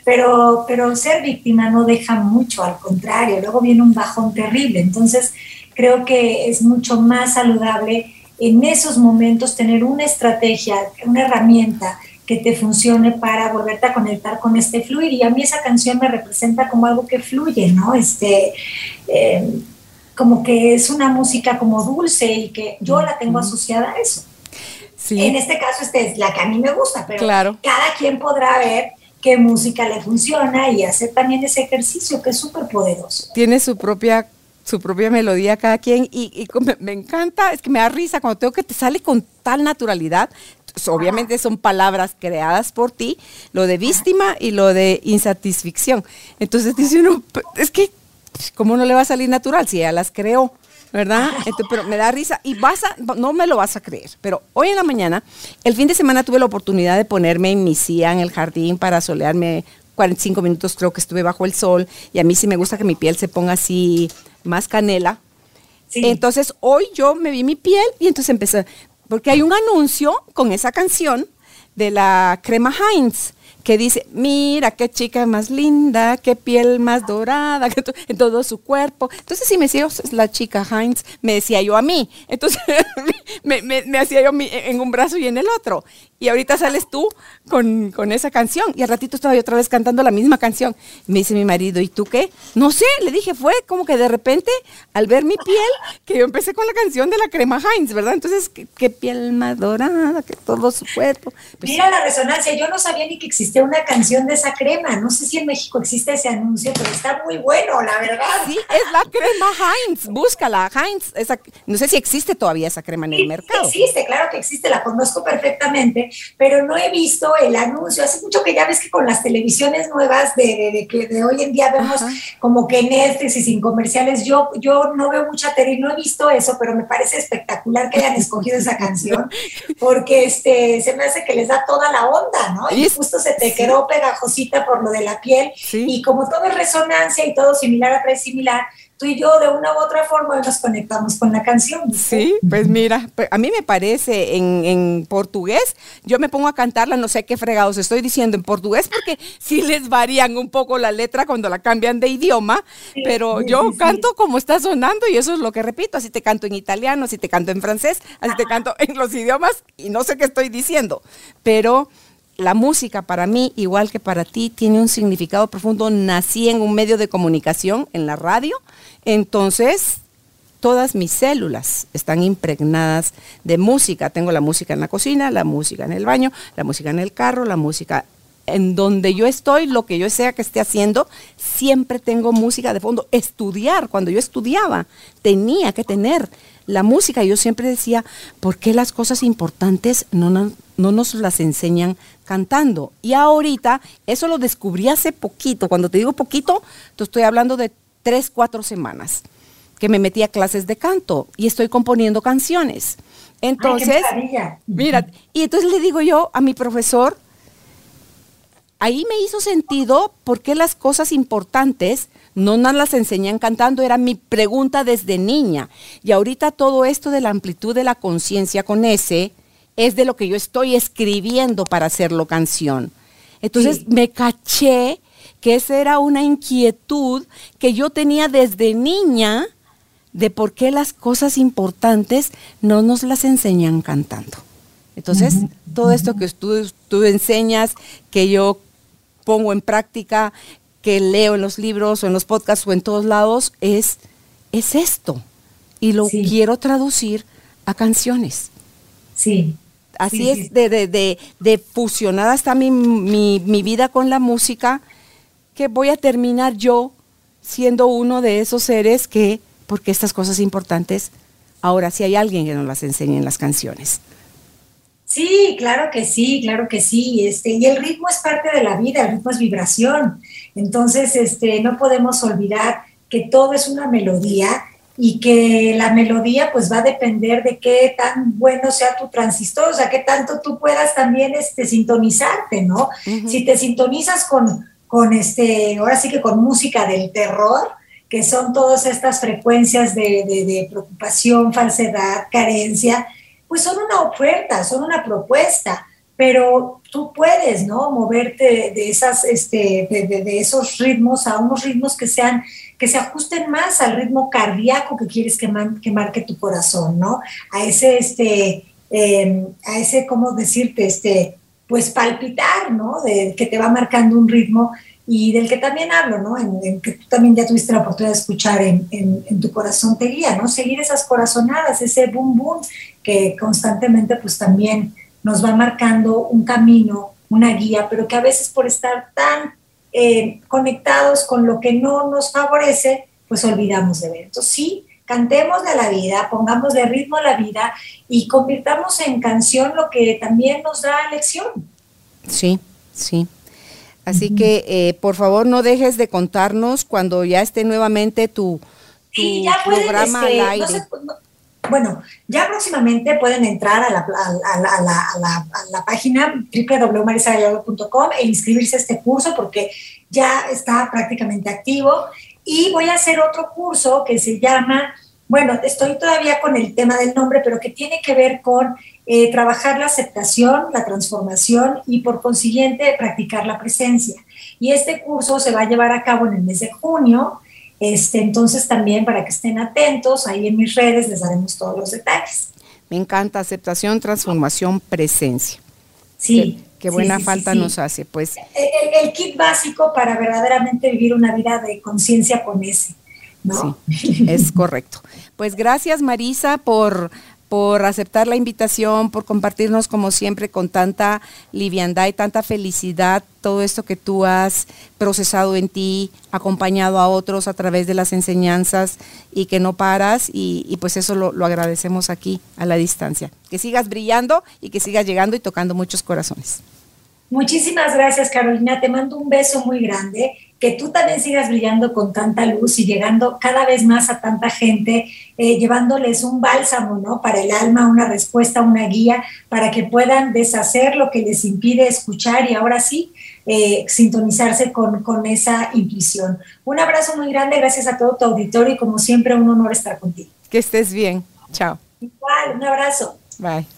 Speaker 3: pero, pero ser víctima no deja mucho, al contrario, luego viene un bajón terrible. Entonces, creo que es mucho más saludable en esos momentos tener una estrategia, una herramienta que te funcione para volverte a conectar con este fluir. Y a mí esa canción me representa como algo que fluye, ¿no? Este, eh, como que es una música como dulce y que yo la tengo asociada a eso. Sí. En este caso, esta es la que a mí me gusta, pero cada quien podrá ver qué música le funciona y hacer también ese ejercicio que es súper poderoso.
Speaker 2: Tiene su propia su propia melodía cada quien y, me, encanta, es que me da risa cuando tengo que te sale con tal naturalidad. Obviamente son palabras creadas por ti, lo de víctima y lo de insatisfacción. Entonces dice uno, es que, ¿cómo no le va a salir natural si ella las creó? ¿verdad? pero me da risa y vas a, no me lo vas a creer, pero hoy en la mañana, el fin de semana tuve la oportunidad de ponerme en mi silla en el jardín para solearme 45 minutos, creo que estuve bajo el sol y a mí sí me gusta que mi piel se ponga así más canela. Entonces hoy yo me vi mi piel y entonces empecé, porque hay un anuncio con esa canción de la crema Heinz que dice, mira qué chica más linda, qué piel más dorada, en todo su cuerpo. Entonces, si me decía la chica Heinz, me decía yo a mí. Entonces, me, hacía yo en un brazo y en el otro. Y ahorita sales tú con, esa canción. Y al ratito estaba yo otra vez cantando la misma canción. me dice mi marido, ¿y tú qué? No sé, le dije, fue como que de repente, al ver mi piel, que yo empecé con la canción de la crema Heinz, ¿verdad? Entonces, qué, piel más dorada, que todo su cuerpo.
Speaker 3: Pues Mira la resonancia, yo no sabía ni que existía una canción de esa crema. No sé si en México existe ese anuncio, pero está muy bueno, la verdad.
Speaker 2: Sí, es la crema Heinz, búscala, Heinz. Esa, no sé si existe todavía esa crema en el mercado.
Speaker 3: Existe, claro que existe, la conozco perfectamente pero no he visto el anuncio. Hace mucho que ya ves que con las televisiones nuevas de, que de hoy en día vemos como que Netflix y sin comerciales, yo, yo no veo mucha tele no he visto eso, pero me parece espectacular que hayan escogido esa canción, porque este, se me hace que les da toda la onda, ¿no? Y justo se te quedó pegajosita por lo de la piel, y como todo es resonancia y todo similar a similar, tú y yo de una u otra forma nos conectamos con la canción.
Speaker 2: Sí, pues mira, pues, a mí me parece en, en, portugués, yo me pongo a cantarla, no sé qué fregados estoy diciendo en portugués, porque sí les varían un poco la letra cuando la cambian de idioma, pero yo canto como está sonando y eso es lo que repito, así te canto en italiano, así te canto en francés, así te canto en los idiomas y no sé qué estoy diciendo, pero la música para mí, igual que para ti, tiene un significado profundo. Nací en un medio de comunicación, en la radio, entonces todas mis células están impregnadas de música. Tengo la música en la cocina, la música en el baño, la música en el carro, la música en donde yo estoy, lo que yo sea que esté haciendo, siempre tengo música de fondo. Estudiar, cuando yo estudiaba, tenía que tener la música. Yo siempre decía, ¿por qué las cosas importantes no, no, nos las enseñan cantando? Y ahorita, eso lo descubrí hace poquito. Cuando te digo poquito, te estoy hablando de tres, cuatro semanas que me metí a clases de canto y estoy componiendo canciones. Entonces, mira, y entonces le digo yo a mi profesor, ahí me hizo sentido por qué las cosas importantes no nos las enseñan cantando, era mi pregunta desde niña. Y ahorita todo esto de la amplitud de la conciencia con ese es de lo que yo estoy escribiendo para hacerlo canción. Entonces me caché que esa era una inquietud que yo tenía desde niña de por qué las cosas importantes no nos las enseñan cantando. Entonces, todo esto que tú, tú enseñas, que yo pongo en práctica, que leo en los libros o en los podcasts o en todos lados, es, es esto. Y lo quiero traducir a canciones.
Speaker 3: Sí.
Speaker 2: Así es, de, de, de, fusionada está mi, mi, mi vida con la música, que voy a terminar yo siendo uno de esos seres que, porque estas cosas importantes, ahora sí hay alguien que nos las enseñe en las canciones.
Speaker 3: Sí, claro que sí, claro que sí. Este, y el ritmo es parte de la vida, el ritmo es vibración. Entonces, este, no podemos olvidar que todo es una melodía y que la melodía pues va a depender de qué tan bueno sea tu transistor, o sea, qué tanto tú puedas también este, sintonizarte, ¿no? Si te sintonizas con, con este, ahora sí que con música del terror, que son todas estas frecuencias de, de preocupación, falsedad, carencia, pues son una oferta, son una propuesta, pero tú puedes, ¿no? Moverte de, esas, este, de, esos ritmos a unos ritmos que sean, que se ajusten más al ritmo cardíaco que quieres que, que marque tu corazón, ¿no? A ese, este, em, a ese, ¿cómo decirte? Este, pues palpitar, ¿no? De, que te va marcando un ritmo y del que también hablo, ¿no? En, que tú también ya tuviste la oportunidad de escuchar en, en, tu corazón te guía, ¿no? Seguir esas corazonadas, ese boom boom que constantemente pues también nos va marcando un camino, una guía, pero que a veces por estar tan eh, conectados con lo que no nos favorece, pues olvidamos de ver. Entonces sí, cantemos de la vida, pongamos de ritmo a la vida y convirtamos en canción lo que también nos da lección.
Speaker 2: Sí, sí. Así que eh, por favor no dejes de contarnos cuando ya esté nuevamente tu, programa al este, aire.
Speaker 3: Bueno, ya próximamente pueden entrar a la, a la, página www.marisagallardo.com e inscribirse a este curso porque ya está prácticamente activo. Y voy a hacer otro curso que se llama, bueno, estoy todavía con el tema del nombre, pero que tiene que ver con eh, trabajar la aceptación, la transformación y por consiguiente practicar la presencia. Y este curso se va a llevar a cabo en el mes de junio. Este, entonces también para que estén atentos, ahí en mis redes les daremos todos los detalles.
Speaker 2: Me encanta aceptación, transformación, presencia.
Speaker 3: Sí.
Speaker 2: Qué, buena falta nos hace, pues.
Speaker 3: El, el, kit básico para verdaderamente vivir una vida de conciencia con ese. ¿no?
Speaker 2: Sí, es correcto. Pues gracias Marisa por por aceptar la invitación, por compartirnos como siempre con tanta liviandad y tanta felicidad todo esto que tú has procesado en ti, acompañado a otros a través de las enseñanzas y que no paras y, pues eso lo, lo, agradecemos aquí a la distancia. Que sigas brillando y que sigas llegando y tocando muchos corazones.
Speaker 3: Muchísimas gracias Carolina, te mando un beso muy grande que tú también sigas brillando con tanta luz y llegando cada vez más a tanta gente, eh, llevándoles un bálsamo, ¿no? Para el alma, una respuesta, una guía, para que puedan deshacer lo que les impide escuchar y ahora sí, eh, sintonizarse con, con esa intuición. Un abrazo muy grande, gracias a todo tu auditorio y como siempre un honor estar contigo.
Speaker 2: Que estés bien. Chao.
Speaker 3: Igual, un abrazo.
Speaker 2: Bye.